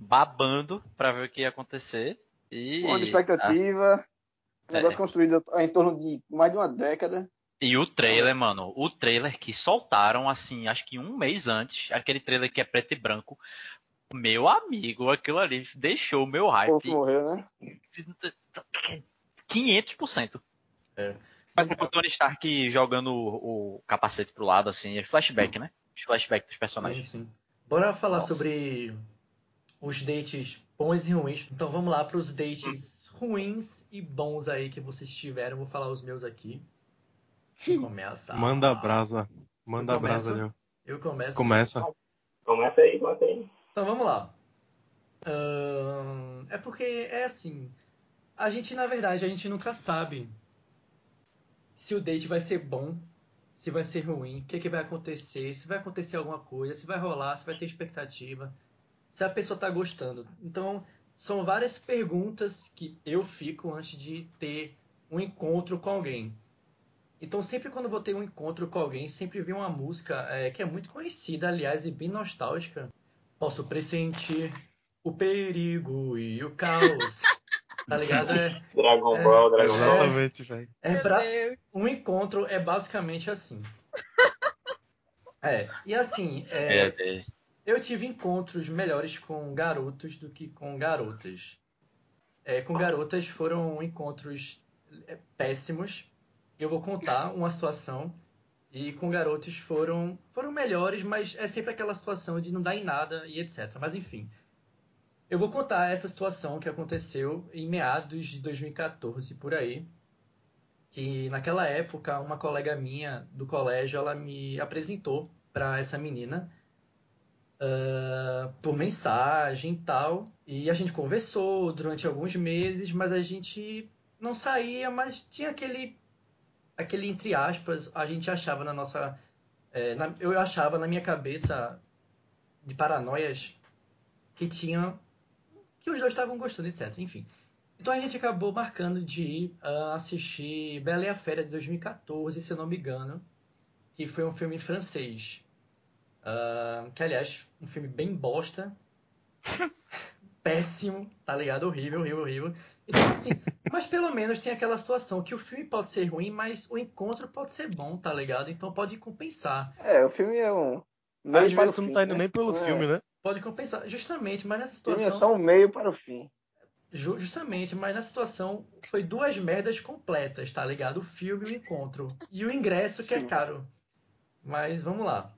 babando pra ver o que ia acontecer. E, Uma expectativa. Um É. negócio construído em torno de mais de uma década. E o trailer, mano, o trailer que soltaram, assim, acho que um mês antes, aquele trailer que é preto e branco, meu amigo, aquilo ali deixou o meu O hype que morreu, né? 500%. É. Mas o Tony Stark jogando o, o capacete pro lado, assim, é flashback, né? Os flashbacks dos Sim, personagens. sim. Bora falar Nossa. sobre os dates bons e ruins. Então vamos lá para os dates ruins e bons aí que vocês tiveram. Vou falar os meus aqui. Começa. Manda brasa. Manda Eu brasa? Léo. Eu começo. Começa. Começa aí, começa aí. Então vamos lá. É porque é assim. A gente, na verdade, a gente nunca sabe se o date vai ser bom, se vai ser ruim, o que, que vai acontecer, se vai acontecer alguma coisa, se vai rolar, se vai ter expectativa, se a pessoa tá gostando. Então, são várias perguntas que eu fico antes de ter um encontro com alguém. Então, sempre quando eu vou ter um encontro com alguém, sempre vem uma música é, que é muito conhecida, aliás, e bem nostálgica. Posso pressentir o perigo e o caos. <laughs> Tá ligado? É, Dragon É. Ball, Dragon Ball. Exatamente, velho. é Deus. Um encontro é basicamente assim. <laughs> É, e assim, é, É, é. Eu tive encontros melhores com garotos do que com garotas. É, com garotas foram encontros é, péssimos. Eu vou contar uma situação. E com garotos foram, foram melhores, mas é sempre aquela situação de não dar em nada e etc. Mas enfim. Eu vou contar essa situação que aconteceu em meados de 2014, por aí. Que naquela época, uma colega minha do colégio, ela me apresentou para essa menina. Uh, por mensagem e tal. E a gente conversou durante alguns meses, mas a gente não saía, mas tinha aquele, aquele entre aspas, a gente achava na nossa. É, na, eu achava na minha cabeça de paranoias que tinha. que os dois estavam gostando, etc. Enfim. Então a gente acabou marcando de ir uh, assistir Bela e a Fera de 2014, se eu não me engano, que foi um filme francês. Uh, que, aliás, um filme bem bosta. <laughs> Péssimo, tá ligado? Horrível, horrível, horrível. Então, assim, mas pelo menos tem aquela situação que o filme pode ser ruim, mas o encontro pode ser bom, tá ligado? Então pode compensar. É, o filme é um. Às vezes tu não tá indo né? nem pelo é. filme, né? Pode compensar, justamente, mas nessa situação. O filme é só um meio para o fim. Justamente, mas na situação foi duas merdas completas, tá ligado? O filme e o encontro. E o ingresso que é caro. Mas vamos lá.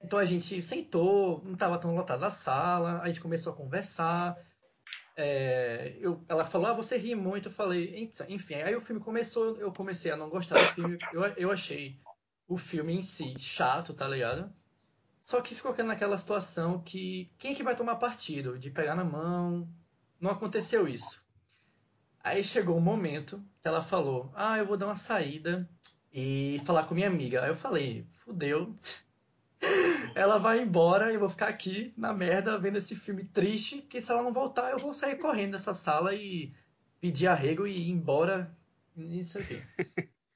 Então a gente sentou, não estava tão lotada a sala, a gente começou a conversar. É, eu, ela falou, ah, você ri muito. Eu falei, enfim. Aí o filme começou, eu comecei a não gostar do filme. Eu, eu achei o filme em si chato, tá ligado? Só que ficou naquela situação que quem é que vai tomar partido? De pegar na mão, não aconteceu isso. Aí chegou um momento que ela falou: Ah, eu vou dar uma saída e falar com minha amiga. Aí eu falei: Fudeu. Ela vai embora e eu vou ficar aqui na merda vendo esse filme triste. Que se ela não voltar, eu vou sair correndo dessa sala e pedir arrego e ir embora. Isso aqui.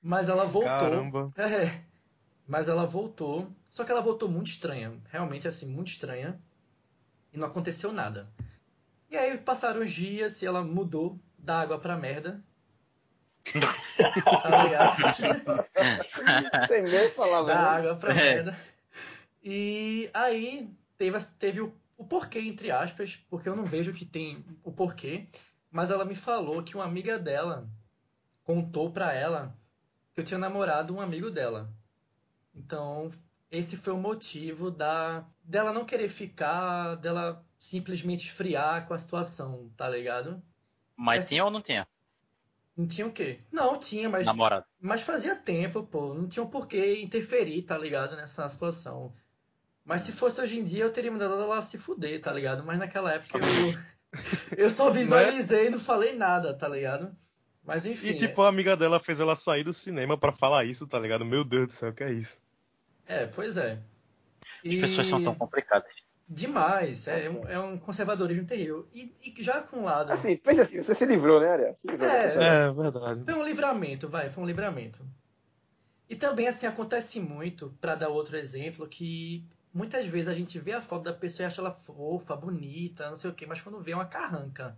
Mas ela voltou. Caramba. É, mas ela voltou. Só que ela voltou muito estranha. Realmente, assim, muito estranha. E não aconteceu nada. E aí passaram os dias e ela mudou da água pra merda. <laughs> tá ligado? Sem nem palavra. Da né? água pra é. merda. E aí teve, teve o, o porquê, entre aspas, porque eu não vejo que tem o porquê, mas ela me falou que uma amiga dela contou pra ela que eu tinha namorado um amigo dela. Então, esse foi o motivo da dela não querer ficar, dela simplesmente esfriar com a situação, tá ligado? Mas assim, tinha ou não tinha? Não tinha o quê? Não, tinha, mas. Namorado. Mas fazia tempo, pô. Não tinha por que interferir, tá ligado? Nessa situação. Mas se fosse hoje em dia, eu teria mandado ela se fuder, tá ligado? Mas naquela época eu. eu só visualizei e não falei nada, tá ligado? Mas enfim. E tipo, é... a amiga dela fez ela sair do cinema para falar isso, tá ligado? Meu Deus do céu, o que é isso? É, pois é. As e... pessoas são tão complicadas. Demais, é, é, um, é um conservadorismo terrível. E, e, já com um lado. Assim, pensa assim, você se livrou, né, Ariel? Livrou, é, é, verdade. Foi um livramento, vai, foi um livramento. E também, assim, acontece muito, para dar outro exemplo, que muitas vezes a gente vê a foto da pessoa e acha ela fofa, bonita, não sei o quê, mas quando vê é uma carranca.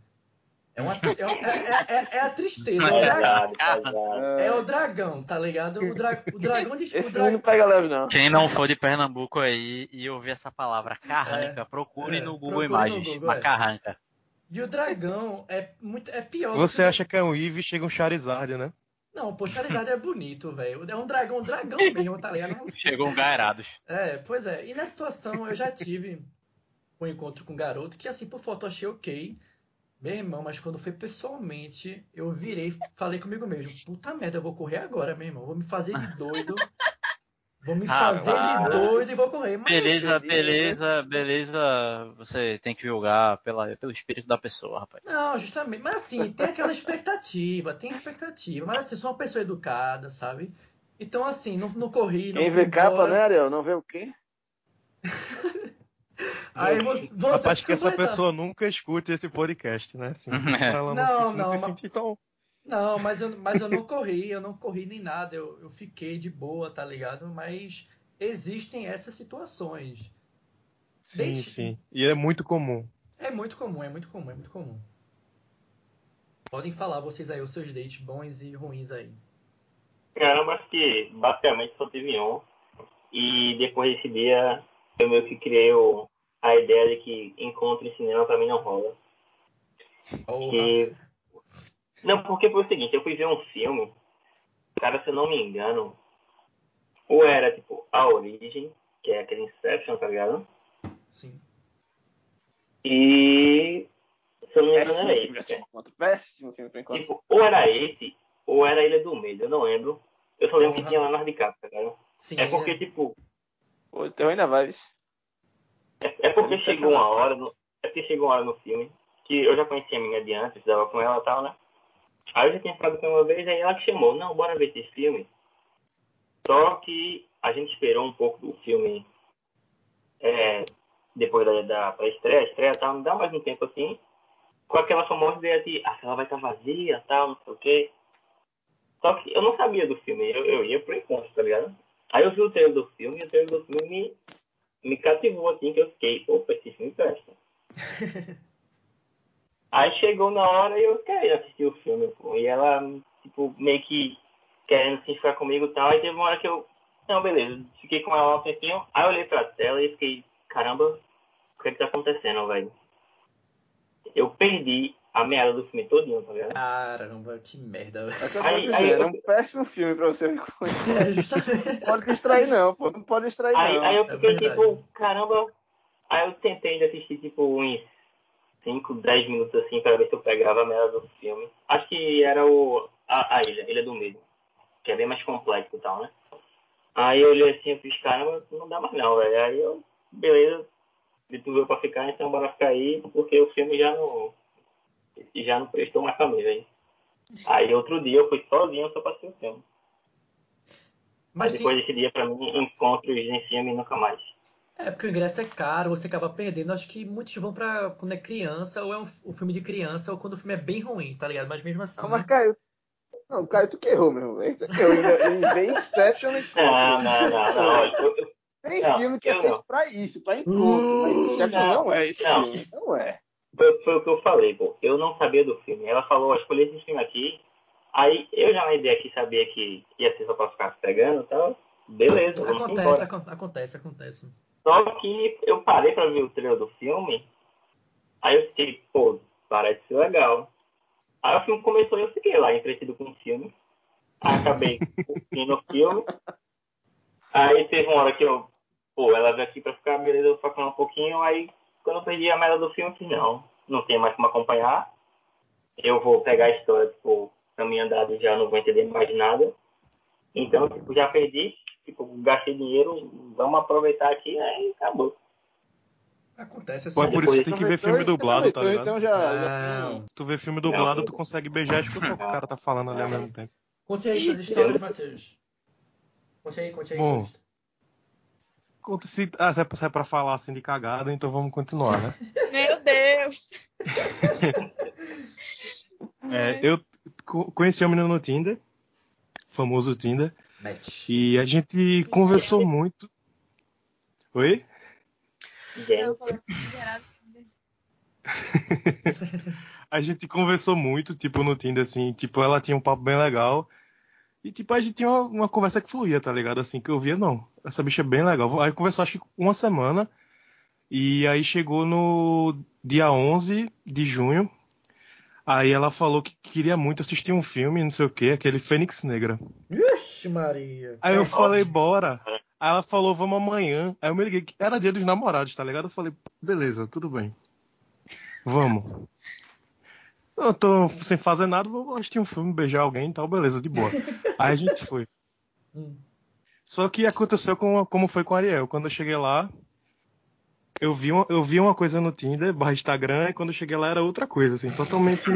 É, uma, é, é, é, é, a tristeza. É, é, o dragão, tá ligado? O, dra, o <laughs> dragão de. Esse o dra... não pega leve, não. Quem não for de Pernambuco aí e ouvir essa palavra carranca, procure no Google procure Imagens. No Google, uma carranca. E o dragão é muito é pior. Você acha que é um Eve e chega um Charizard, né? Não, Charizard é bonito, velho. É um dragão, um dragão mesmo, tá ligado? <laughs> Chegou um gaerados. É, pois é. E nessa situação eu já tive um encontro com um garoto que, assim, por foto achei ok. Meu irmão, mas quando foi pessoalmente, eu virei, falei comigo mesmo, puta merda, eu vou correr agora, meu irmão. Vou me fazer de doido. Vou me fazer ah, de doido e vou correr. Mas beleza, beleza, beleza. Você tem que julgar pela, pelo espírito da pessoa, rapaz. Não, justamente. Mas assim, tem aquela expectativa, tem expectativa. Mas assim, sou uma pessoa educada, sabe? Então, assim, não, não corri. Não Quem vê capa, né, Ariel? Não vê o quê? <laughs> Aí você, você acho que essa pessoa nunca escute esse podcast, né? Assim, <laughs> ela não, não, não, se sentir tão... Não, mas eu, mas eu não corri, eu não corri nem nada, eu, eu fiquei de boa, tá ligado? Mas existem essas situações. Sim, Desde... sim. E é muito comum. É muito comum, é muito comum, é muito comum. Podem falar vocês aí, os seus dates bons e ruins aí. Caramba, acho que basicamente só teve um. E depois desse dia eu meio que criei o, a ideia de que encontro em cinema pra mim não rola. Que... Não, porque foi o seguinte, eu fui ver um filme, cara, se eu não me engano, ou era tipo A Origem, que é aquele Inception, tá ligado? Sim. E se eu não me engano era esse. Péssimo, péssimo filme pra encontro. Tipo, ou era esse, ou era Ilha do Medo, eu não lembro. Eu só lembro uhum. que tinha Leonardo DiCaprio, tá ligado? Sim, é porque, é. tipo, Pô, terror ainda vibes. É, é porque é chegou uma hora, no, é porque chegou uma hora no filme que eu já conhecia a menina de antes, estudava com ela e tal, né? Aí eu já tinha ficado com uma vez, aí ela que chamou, não, bora ver esse filme. Só que a gente esperou um pouco do filme é, depois da, da pra estreia, tal, não dá mais um tempo assim, com aquela famosa ideia de, ah, ela vai estar vazia, tal, não sei o quê. Só que eu não sabia do filme, eu, eu ia pro encontro, tá ligado? Aí eu vi o trailer do filme e o trailer do filme me, me cativou assim, que eu fiquei, opa, esse filme presta. <laughs> Aí chegou na hora e eu queria assistir o filme, pô. E ela, tipo, meio que querendo se ficar comigo e tal. Aí teve uma hora que eu, não, beleza, fiquei com ela um tempinho. Aí eu olhei pra tela e fiquei, caramba, o que é que tá acontecendo, velho? Eu perdi a meada do filme todinho, tá ligado? Caramba, que merda, velho. É o que eu tô Aí- dizendo, aí eu- é um péssimo filme pra você <laughs> reconhecer. É, justamente. Não pode distrair não, pô. Não pode distrair Aí, não. aí eu É fiquei verdade. tipo, caramba. Aí eu tentei assistir tipo uns 5, 10 minutos assim pra ver se eu pegava a merda do filme. Acho que era o. A, a ilha, Ilha do Medo. Que é bem mais complexo e tal, né? Aí eu olhei assim e fiz, caramba, não dá mais não, velho. Aí eu, beleza, se tu veio pra ficar, então bora ficar aí, porque o filme já não. Já não prestou mais pra mim, velho. Aí outro dia eu fui sozinho só pra assistir o filme. Mas Mas depois tem... desse dia, pra mim, encontros em filme nunca mais. É, porque o ingresso é caro, você acaba perdendo. Acho que muitos vão pra quando é criança, ou é um, um filme de criança, ou quando o filme é bem ruim, tá ligado? Mas mesmo assim. Não, mas Caio. Não, Caio, tu que errou, meu irmão. Tu que errou. Ainda em ver Inception encontro. <laughs> Não, não, não, não. Tem Não, filme que é feito não. pra isso, pra encontro. mas Inception não. não, é esse Não. filme. Não é. foi, foi o que eu falei, pô. Eu não sabia do filme. Ela falou, ó, escolhi esse filme aqui. Aí eu já na ideia que sabia que ia ser só pra ficar se pegando e tal. Beleza, vamos Acontece, acontece, acontece. Só que eu parei pra ver o trailer do filme. Aí eu fiquei, pô, parece ser legal. Aí o filme começou e eu fiquei lá, entretido com o filme. Aí acabei <laughs> curtindo o filme. Aí teve uma hora que eu, pô, ela veio aqui pra ficar, beleza, eu vou ficar um pouquinho. Aí quando eu perdi a merda do filme, eu fiz, não, não tem mais como acompanhar. Eu vou pegar a história, tipo, caminho andado já não vou entender mais nada. Então, tipo, já perdi, tipo, gastei dinheiro, vamos aproveitar aqui, aí acabou. Acontece assim. Pô, é por isso que tem que ver filme dublado, tá aproveitou, ligado? Então já, Não. Se tu vê filme dublado, tu consegue beijar e o que o cara tá falando ali ao mesmo tempo. Conte aí suas histórias, Matheus. Conte aí, conte aí. Bom. se, ah, se é pra- se é pra falar assim de cagada, então vamos continuar, né? <laughs> Meu Deus! <laughs> É, eu co- conheci a menina no Tinder, famoso Tinder, Match. e a gente conversou <laughs> muito. Oi? Eu falei, Gerado. A gente conversou muito, tipo, no Tinder, assim, tipo, ela tinha um papo bem legal. E, tipo, a gente tinha uma, uma conversa que fluía, tá ligado? Assim, que eu via, não, essa bicha é bem legal. Aí conversou, acho que uma semana. E aí chegou no dia 11 de junho. Aí ela falou que queria muito assistir um filme, não sei o que, aquele Fênix Negra. Ixi, Maria. Aí eu falei, bora. Aí ela falou, vamos amanhã. Aí eu me liguei, que era dia dos namorados, tá ligado? Eu falei, beleza, tudo bem. Vamos. Eu tô sem fazer nada, vou assistir um filme, beijar alguém e tal, beleza, de boa. <laughs> Aí a gente foi. Hum. Só que aconteceu com, como foi com a Ariel. Quando eu cheguei lá, eu vi uma, eu vi uma coisa no Tinder, barra Instagram, e quando eu cheguei lá era outra coisa, assim, totalmente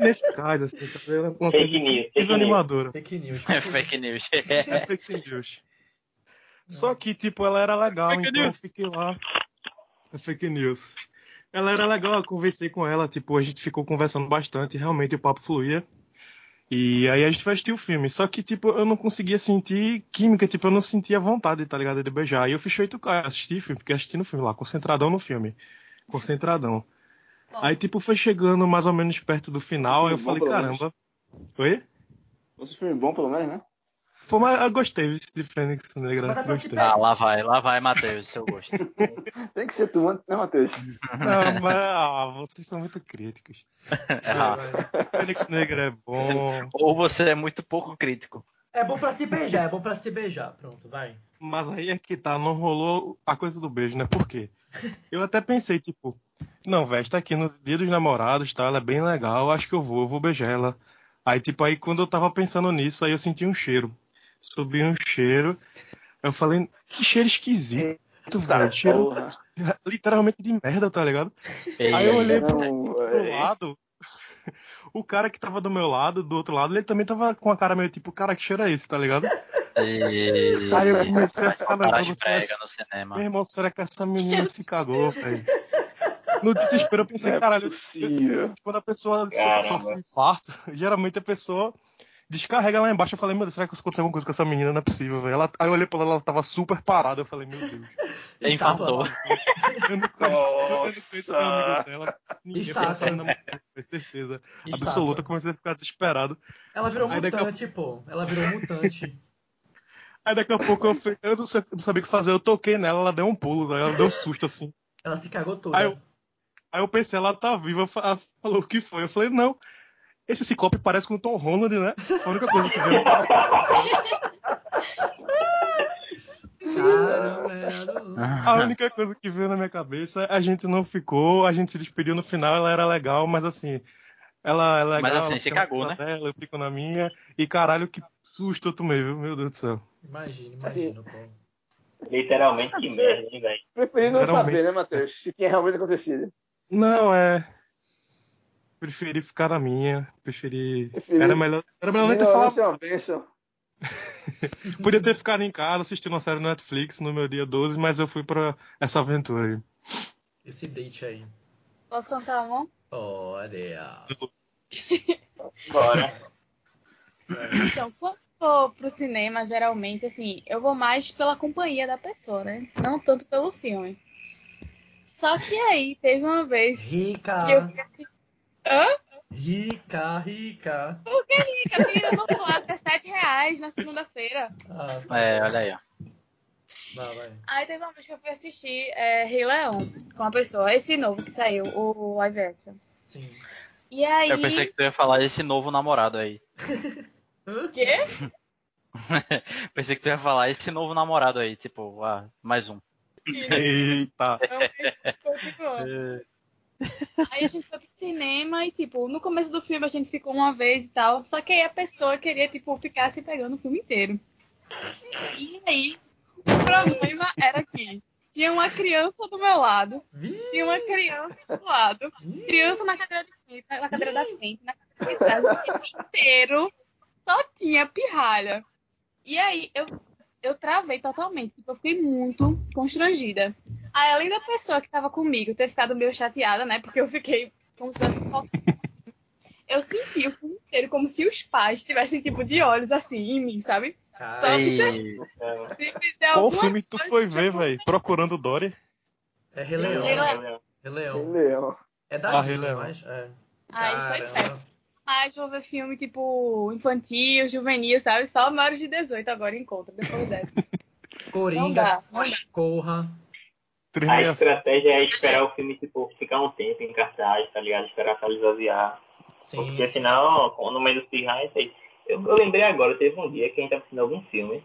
ineficaz, assim, sabe? Era uma Fake coisa news, fake desanimadora. Fake news. É fake news. É fake news. <laughs> Só que, tipo, ela era legal, Fake então eu news. fiquei lá. É fake news. Ela era legal, eu conversei com ela, tipo, a gente ficou conversando bastante, realmente o papo fluía. E aí a gente foi assistir o filme. Só que, tipo, eu não conseguia sentir química, tipo, eu não sentia vontade, tá ligado? De beijar. E eu feito cara, assisti o filme, fiquei assistindo o filme lá, concentradão no filme. Concentradão. Bom. Aí, tipo, foi chegando mais ou menos perto do final, aí eu Bom, falei, pelo menos. caramba. Oi? Esse filme bom, pelo menos, né? Pô, mas eu gostei de Fênix Negra. Se Gostei. Ah, lá vai, lá vai, Matheus, seu gosto. <laughs> Tem que ser tu, né, Matheus? <laughs> Não, mas ah, vocês são muito críticos. <laughs> Ah, vai. Fênix Negra é bom, Ou você é muito pouco crítico. É bom pra se beijar, é bom pra se beijar. Pronto, vai. mas aí é que tá, não rolou a coisa do beijo, né? Por quê? Eu até pensei, tipo, não, velho, tá aqui no dia dos namorados, tá? Ela é bem legal, acho que eu vou, eu vou beijar ela. Aí, tipo, aí quando eu tava pensando nisso, aí eu senti um cheiro. Subiu um cheiro. Eu falei, que cheiro esquisito. velho. Cheiro Porra. <laughs> literalmente de merda, tá ligado? Ei, Aí eu olhei pro, Não, pro véi. lado. <laughs> O cara que tava do meu lado, do outro lado, ele também tava com a cara meio tipo, cara, que cheiro é esse, tá ligado? ei, Aí eu comecei a cinema. Meu irmão, será que essa menina se cagou, velho? No desespero eu pensei, é caralho, possível. quando a pessoa so- Caramba. sofre um infarto, <laughs> geralmente a pessoa descarrega lá embaixo. Eu falei, meu Deus, será que aconteceu alguma coisa com essa menina? Não é possível, velho. Ela- Aí eu olhei pra ela, ela tava super parada. Eu falei, meu Deus. Infartou. Eu não conheço, eu não conheço o amigo dela. Ninguém menina morreu, com certeza. Estátua. Absoluta, eu comecei a ficar desesperado. Ela virou Aí daqui a- mutante, pô. Ela virou mutante. <laughs> Aí daqui a pouco eu, fui- eu não, sa- não sabia o que fazer, eu toquei nela, ela deu um pulo, ela deu um susto assim. Ela se cagou toda. Aí eu- Aí eu pensei, ela tá viva, ela falou o que foi. Eu falei, não, esse ciclope parece com o Tom Holland, né? Foi a única coisa que veio. Caramba, <laughs> A única coisa que veio na minha cabeça, a gente não ficou, a gente se despediu no final, ela era legal, mas assim, ela é legal. Mas assim, na cagou, casa Dela, eu fico na minha, e caralho, que susto eu tomei, viu? Meu Deus do céu. Imagina, Assim, imagina, pô. Literalmente que merda, hein, velho? Preferi não saber, né, Matheus? Se tinha realmente acontecido. Não, é. Preferi ficar na minha, preferi. Preferi- Era melhor, era melhor nem ter falado. É uma bênção. <laughs> Podia ter ficado em casa assistindo uma série no Netflix no meu dia 12, mas eu fui pra essa aventura aí. Esse date aí. Posso contar uma? Olha. <laughs> Bora. Então, quando eu vou pro cinema, geralmente, assim, eu vou mais pela companhia da pessoa, né? Não tanto pelo filme. Só que aí, teve uma vez Rica. que eu assistir. Hã? Rica, rica. Por que rica? Menina, eu vou falar até 7 reais na segunda-feira. Ah, tá É, olha aí, ó. Vai, vai. Aí teve uma vez que eu fui assistir é, Rei Leão com uma pessoa. Esse novo que saiu, o live action. Sim. E aí. Eu pensei que tu ia falar esse novo namorado aí. <laughs> O quê? <laughs> Pensei que tu ia falar esse novo namorado aí, tipo, ah, mais um. Eita! Mas continua. Aí a gente foi pro cinema e, tipo, no começo do filme a gente ficou uma vez e tal. Só que aí a pessoa queria, tipo, ficar se pegando o filme inteiro. E aí, o problema era que tinha uma criança do meu lado, tinha uma criança do lado, criança na cadeira de frente, na cadeira da frente, na cadeira de trás, o filme inteiro só tinha pirralha. E aí eu, eu travei totalmente, tipo, eu fiquei muito constrangida. Aí, além da pessoa que tava comigo ter ficado meio chateada, né? Porque eu fiquei como se tivesse focado. Eu senti o filme inteiro como se os pais tivessem, tipo, de olhos assim em mim, sabe? Cara, Só que. Se fizer Qual filme tu foi tipo, ver, velho? Procurando Dory? é Rei Leão. Rei Leão. Rei Leão. É da Ah, Rei Leão. mas é. Aí foi péssimo. Mas vou ver filme, tipo, infantil, juvenil, sabe? Só maiores de 18 agora encontra, depois dessa. <laughs> Não Coringa. Corra. A 365. estratégia é esperar o filme, tipo, ficar um tempo em cartaz, tá ligado? Esperar esvaziar. Sim. Porque senão, no meio do pirraia, isso aí. Eu, eu lembrei agora, teve um dia que a gente tava assistindo algum filme.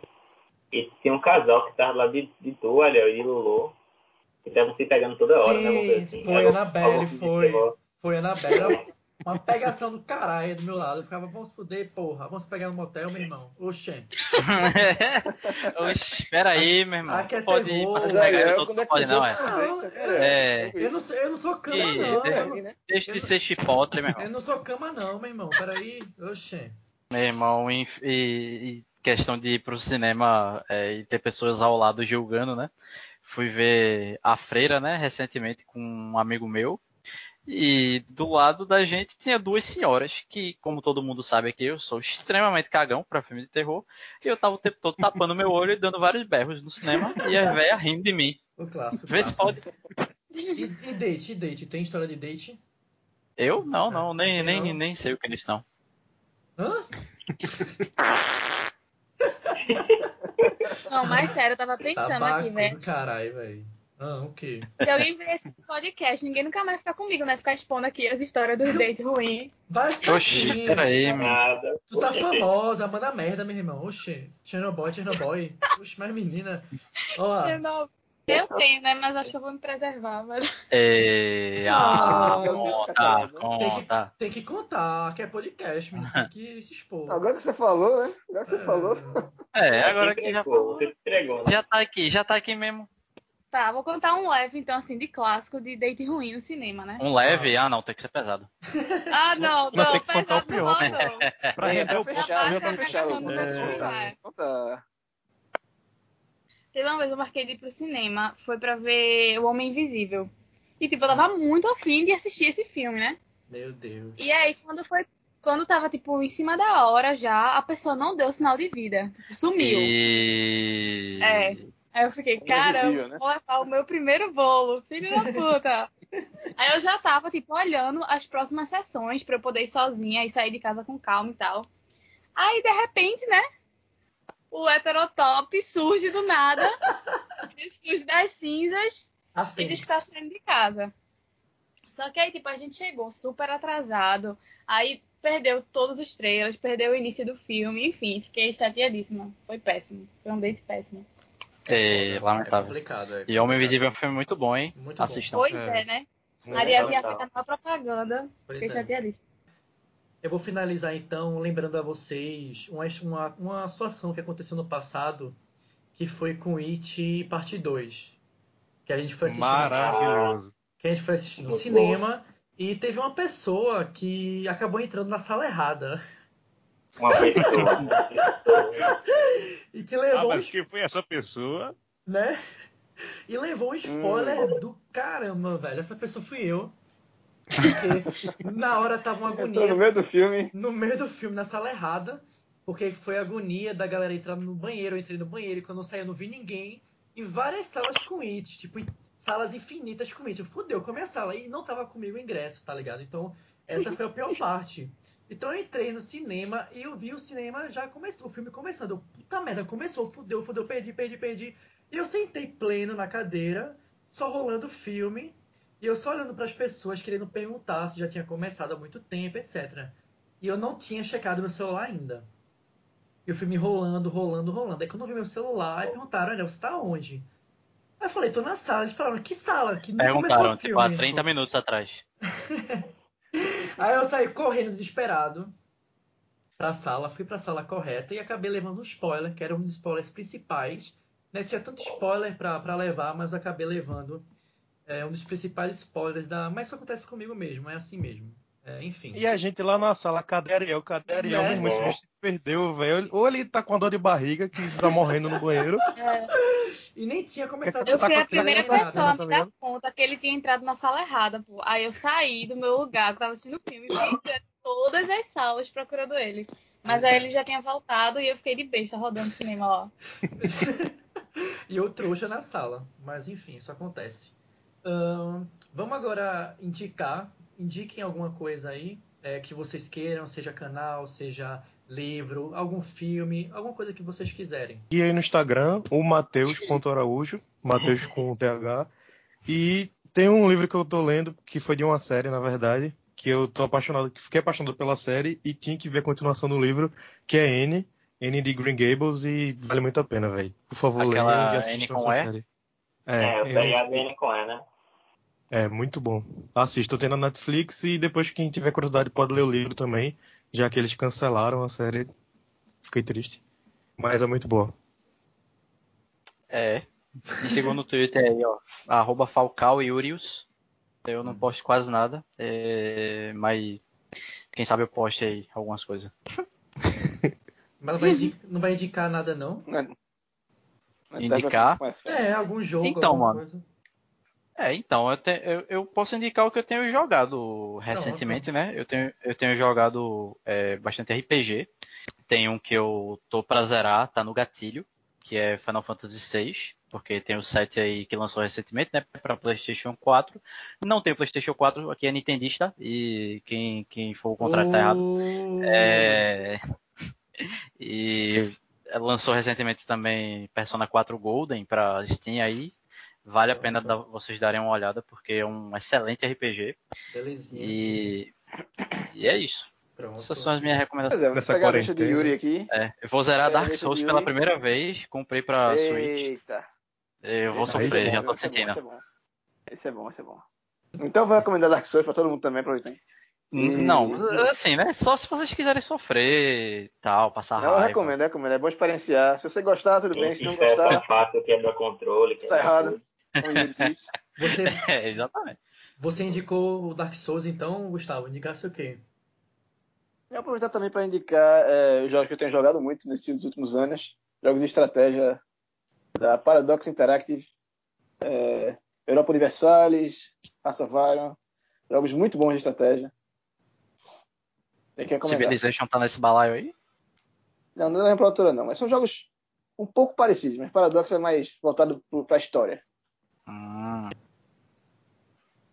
E tinha um casal que tava lá de, de toalha e de Lulu. Que estavam se pegando toda hora, né? Sim, assim. foi de foi. Foi Annabelle. Uma pegação do caralho do meu lado. Eu ficava, vamos fuder, porra. Vamos pegar no motel, meu irmão. Oxê. <laughs> Oxi, espera aí, meu irmão. Que é pode ir Mas pegar é mundo que pode não, é. né? É. Eu não, sou- eu não sou cama, não. É, Eu, né? Deixa de ser chipotle, meu irmão. eu não sou cama, não, meu irmão. Peraí. Oxê. Meu irmão, em, e, e questão de ir pro cinema é, e ter pessoas ao lado julgando, né? Fui ver A Freira, né, recentemente com um amigo meu. E do lado da gente tinha duas senhoras que, como todo mundo sabe aqui, eu sou extremamente cagão pra filme de terror. E eu tava o tempo todo tapando meu olho e dando vários berros no cinema e as velhas rindo de mim. O clássico. Vê se pode. E, e date, e date? Tem história de date? Eu? Não, não, nem, nem, Não. nem sei o que eles são. Hã? Não, mas sério, eu tava pensando Tabaco aqui, velho. do caralho, velho. Ah, o quê? Se alguém ver esse podcast, ninguém nunca mais vai ficar comigo, né? Ficar expondo aqui as histórias dos dates ruins. Vai ficar Oxi, peraí, mano. Nada. Tu tá Oxi. famosa, manda merda, meu irmão. Oxê, Chernobyl, Chernobyl. Oxi, mas menina. Ó, Eu, tenho, né? Mas acho que eu vou me preservar. Mas... É, <laughs> ah, Não. conta, tem que, conta. tem que contar que é podcast, menino. Tem que se expor. Agora que você falou, né? Agora que você falou. É, agora que já falou. Né? Já tá aqui, já tá aqui mesmo. Tá, vou contar um leve, então, assim, de clássico de date ruim no cinema, né? Um leve? Ah, não, tem que ser pesado. <laughs> Ah, não, Mas não, tem que contar o pesado pior, não, não. <laughs> Pra É, render o ponto. É. Conta. Teve uma vez eu marquei de ir pro cinema, foi pra ver O Homem Invisível. E, tipo, eu tava muito afim de assistir esse filme, né? Meu Deus. E aí, quando foi. Quando tava, tipo, em cima da hora já, a pessoa não deu sinal de vida. Tipo, sumiu. E. É. Aí eu fiquei, Homem cara, eu né? vou levar o meu primeiro bolo, filho da puta. <laughs> aí eu já tava, tipo, olhando as próximas sessões pra eu poder ir sozinha e sair de casa com calma e tal. Aí, de repente, né? O heterotop surge do nada. <laughs> ele surge das cinzas A e diz que tá saindo de casa. Só que aí, tipo, a gente chegou super atrasado. Aí perdeu todos os trailers, perdeu o início do filme, enfim, fiquei chateadíssima. Foi péssimo. Foi um date péssimo. É, É lamentável. complicado. é E Homem complicado. Invisível é um filme muito bom, hein? Muito bom. Assistam. Pois É. é, né? É, Ariel tinha feito a maior propaganda. Pois Fiquei é. Eu vou finalizar então lembrando a vocês uma, uma, uma situação que aconteceu no passado, que foi com It Parte 2. Que a gente foi assistir, Maravilhoso. que a gente foi assistir no Muito cinema e teve uma pessoa que acabou entrando na sala errada. Uma pessoa. Uma pessoa. E que levou, Ah, mas quem foi essa pessoa? né? E levou um spoiler do caramba, velho. Essa pessoa fui eu. Porque na hora tava uma Entrou agonia no meio do filme. no meio do filme, na sala errada, porque foi a agonia da galera entrar no banheiro, eu entrei no banheiro e quando eu saí eu não vi ninguém. E várias salas com it, tipo, salas infinitas com it. Eu fudeu com a minha sala e não tava comigo o ingresso, tá ligado? Então, essa foi a pior parte. Então eu entrei no cinema e eu vi o cinema já começou, o filme começando. Eu, puta merda, começou, fudeu, fudeu, perdi, perdi, perdi. E eu sentei pleno na cadeira, só rolando o filme, e eu só olhando pras pessoas, querendo perguntar se já tinha começado há muito tempo, etc. E eu não tinha checado meu celular ainda. E o filme rolando, rolando, rolando. Aí quando eu vi meu celular, perguntaram, olha, você tá onde? Aí eu falei, tô na sala. Eles falaram, que sala? Que não começou Perguntaram, o tipo, há filme. 30 minutos atrás. <laughs> Aí eu saí correndo desesperado pra sala, fui pra sala correta e acabei levando um spoiler, que era um dos spoilers principais. Né? Tinha tanto spoiler pra, pra levar, mas acabei levando é, um dos principais spoilers da. Mas isso acontece comigo mesmo, é assim mesmo. É, enfim. E a gente lá na sala, cadê Ariel? Cadê Ariel? Né? Meu irmão, esse É. bicho se perdeu, velho. Ou ele tá com a dor de barriga, que tá morrendo no banheiro. <laughs> E nem tinha começado Eu Tá fui a primeira aquela pessoa a tá me dar conta que ele tinha entrado na sala errada, pô. Aí eu saí do meu lugar, que tava assistindo o filme, e fui em todas as salas procurando ele. Mas aí ele já tinha voltado e eu fiquei de besta rodando o cinema lá. <laughs> E eu trouxa na sala. Mas enfim, isso acontece. Vamos agora indicar. Indiquem alguma coisa aí é, que vocês queiram, seja canal, seja livro, algum filme, alguma coisa que vocês quiserem. E aí no Instagram, o Mateus.araújo, Mateus com TH. E tem um livro que eu tô lendo, que foi de uma série, na verdade, que eu tô apaixonado, que fiquei apaixonado pela série e tinha que ver a continuação do livro, que é N, N de Green Gables, e vale muito a pena, velho. Por favor, Aquela leiam e N assistam com essa E? série. É, o N- seriado N com E, né? É, muito bom. Assistam, tem na Netflix e depois quem tiver curiosidade pode ler o livro também, já que eles cancelaram a série. Fiquei triste. Mas é muito boa. É. Me sigam no Twitter aí, ó. Arroba Falcao Yurius. Eu não posto quase nada. é, mas quem sabe eu poste aí algumas coisas. <laughs> Mas não vai, não vai indicar nada, não? Não é- Indicar? É, algum jogo, Então, alguma mano. coisa. É, então, eu, te- eu- eu posso indicar o que eu tenho jogado recentemente, né? Eu tenho, eu tenho jogado é, bastante RPG. Tem um que eu tô pra zerar, tá no gatilho, que é Final Fantasy VI, porque tem o 7 aí que lançou recentemente, né? Pra PlayStation 4. Não tem PlayStation 4, aqui é Nintendista, e quem, quem for o contrato tá errado. Oh. É... <laughs> E lançou recentemente também Persona 4 Golden pra Steam aí. Vale a pena dar- vocês darem uma olhada, porque é um excelente RPG. Belezinha. E, e é isso. Pronto. Essas são as minhas Pois recomendações. é, vou Nessa pegar a lista de quarentena. Yuri aqui. É, eu vou zerar É, Dark Souls pela primeira vez. Comprei pra Switch. Eita. Eu vou sofrer, já tô é sentindo. Esse é bom. Esse é bom, esse é bom. Então eu vou recomendar Dark Souls pra todo mundo também, aproveitem. Não, assim, né? Só se vocês quiserem sofrer e tal, passar Não, eu raiva. recomendo, eu recomendo. É bom experienciar. Se você gostar, tudo bem. Se não gostar, é fácil, quebra controle. Tá errado. diz. Você, <laughs> É, exatamente. você indicou o Dark Souls, então, Gustavo, indicasse o quê? E aproveitar também para indicar é, os jogos que eu tenho jogado muito nesses últimos anos. Jogos de estratégia da Paradox Interactive, é, Europa Universalis, Hearts of Iron. Jogos muito bons de estratégia. Tem que recomendar. Civilization tá nesse balaio aí? Não, não é pra altura não, mas são jogos um pouco parecidos, mas Paradox é mais voltado para a história. Hum.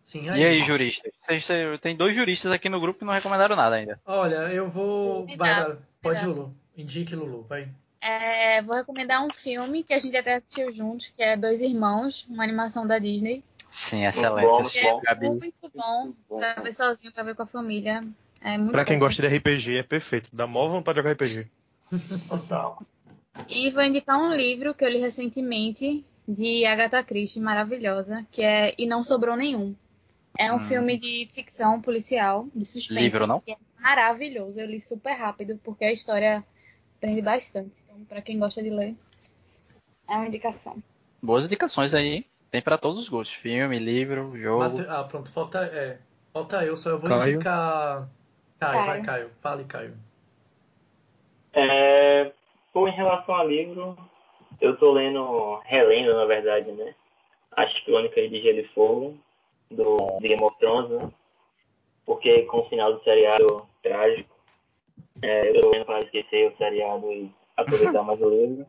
Sim, E aí, juristas? Vocês, vocês- tem dois juristas aqui no grupo que não recomendaram nada ainda. Olha, eu vou. Vai. Pode. Lulu. Indique, Lulu, vai. É, vou recomendar um filme que a gente até assistiu juntos, que é Dois Irmãos, uma animação da Disney. Sim, excelente. bom, é bom. Gabi. muito bom pra ver sozinho, pra ver com a família. É muito Pra quem bom. gosta de RPG, é perfeito. Dá maior vontade de jogar RPG. Total. E vou indicar um livro que eu li recentemente de Agatha Christie, maravilhosa, que é E Não Sobrou Nenhum. É um Hum. filme de ficção policial, de suspense. Livro, não? que é maravilhoso. Eu li super rápido, porque a história prende bastante. Então, pra quem gosta de ler, é uma indicação. Boas indicações aí, hein? Tem pra todos os gostos. Filme, livro, jogo. Mate- Ah, pronto, falta, é, falta eu, só eu vou Caio. indicar. Caio, vai, Caio. Caio. Fale, Caio. É, pô, em relação a livro, eu tô lendo, relendo, na verdade, né? As Crônicas de Gelo e Fogo, do Game of Thrones, né? Porque com o final do seriado trágico, é, eu tô lendo para esquecer o seriado e aproveitar mais o livro.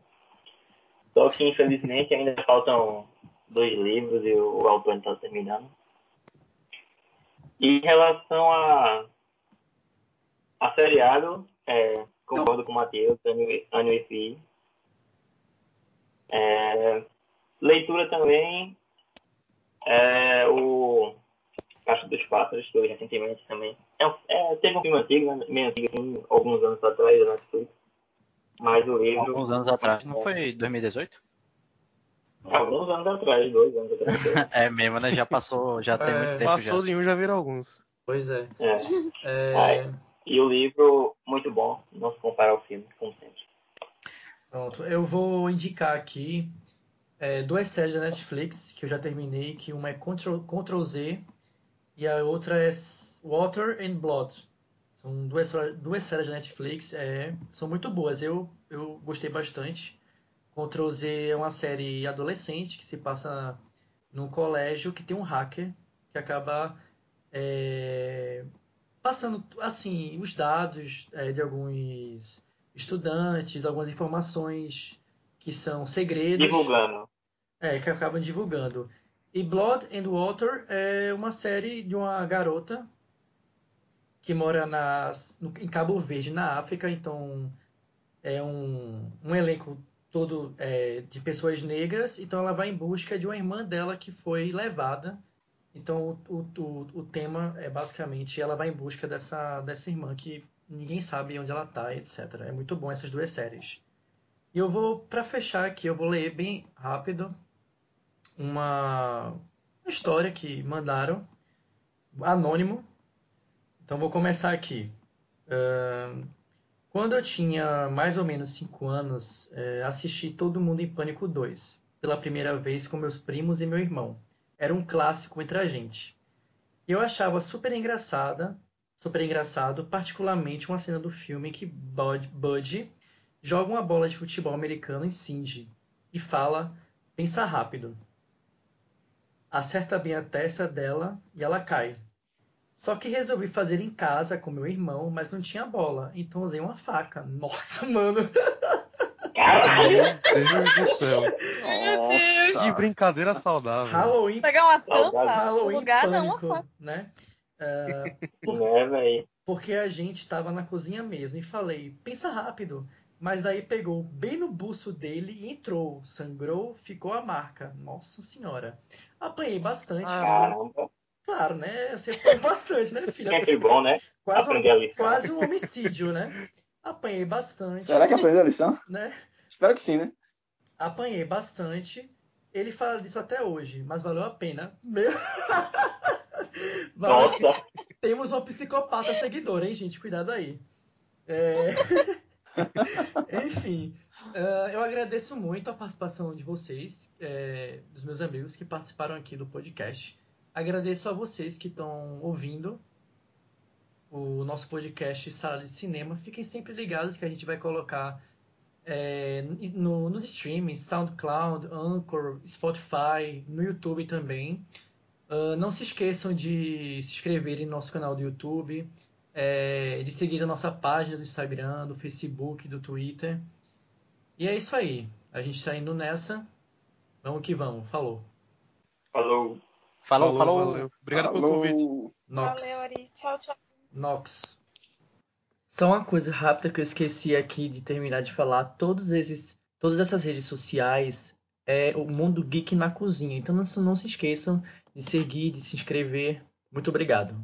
Só que, infelizmente, ainda faltam dois livros e o autor ainda está terminando. E em relação a, a seriado, é, concordo com o Matheus, Anime FI. É, leitura também, é, o Caixa dos Pássaros, que eu vi recentemente também. É, é, teve um filme antigo, né, meio antigo, assim, alguns anos atrás, da Netflix. Mas o livro... Alguns anos atrás. Não foi 2018? Alguns anos atrás, dois anos atrás. <laughs> É mesmo, né? Já passou, já tem É, muito tempo Passou já. de um, já viram alguns. Pois é. É. É. E o livro, muito bom, não se compara ao filme, como sempre. Pronto, eu vou indicar aqui é, duas séries da Netflix que eu já terminei, que uma é Control, Control Z e a outra é Water and Blood. São duas, duas séries da Netflix, é, são muito boas, eu, eu gostei bastante. Control Z é uma série adolescente que se passa num colégio que tem um hacker que acaba é, passando assim os dados é, de alguns estudantes, algumas informações que são segredos. Divulgando. É, que acabam divulgando. E Blood and Water é uma série de uma garota que mora na, no- em Cabo Verde, na África. Então, é um, um elenco todo é, de pessoas negras. Então, ela vai em busca de uma irmã dela que foi levada. Então, o, o, o, o tema é basicamente ela vai em busca dessa, dessa irmã que ninguém sabe onde ela tá, etc. É muito bom essas duas séries. E eu vou, para fechar aqui, eu vou ler bem rápido uma, história que mandaram, anônimo. Então vou começar aqui. Ahn, quando eu tinha mais ou menos 5 anos, eh, assisti Todo Mundo em Pânico 2, pela primeira vez com meus primos e meu irmão. Era um clássico entre a gente. Eu achava super engraçada, super engraçado, particularmente uma cena do filme que Bud, Bud joga uma bola de futebol americano em Cindy e fala: pensa rápido. Acerta bem a testa dela e ela cai. Só que resolvi fazer em casa com meu irmão, mas não tinha bola, então usei uma faca. Nossa, mano! Meu Deus do céu. Que Nossa. brincadeira saudável. Halloween, Pegar uma tampa no Halloween lugar, não, uma pânico, faca. né? Ah, por- Né, porque a gente estava na cozinha mesmo e falei, pensa rápido. Mas daí pegou bem no buço dele e entrou. Sangrou, ficou a marca. Nossa senhora. Apanhei bastante. Ah. Claro, né? Você apanhou bastante, né, filha? Sempre bom, né? Quase um, lição. quase um homicídio, né? Apanhei bastante, Será que aprendeu a lição? né? Espero que sim, né? Apanhei bastante. Ele fala disso até hoje, mas valeu a pena. Meu... <laughs> Valeu- Nossa. Temos uma psicopata seguidora, hein, gente? Cuidado aí. É... <laughs> Enfim, Uh, eu agradeço muito a participação de vocês, é, dos meus amigos que participaram aqui do podcast. Agradeço a vocês que estão ouvindo o nosso podcast Sala de Cinema. Fiquem sempre ligados que a gente vai colocar é, no, nos streams, SoundCloud, Anchor, Spotify, no YouTube também. Uh, não se esqueçam de se inscreverem no nosso canal do YouTube, é, de seguir a nossa página do Instagram, do Facebook, do Twitter. E é isso aí. A gente está indo nessa. Vamos que vamos. Falou. Falou. Falou, falou. Valeu. Obrigado Falou. pelo convite. Nox. Valeu, Ari. Tchau, tchau. Nox. Só uma coisa rápida que eu esqueci aqui de terminar de falar. Todos esses, todas essas redes sociais é o Mundo Geek na Cozinha. Então não, não se esqueçam de seguir, de se inscrever. Muito obrigado.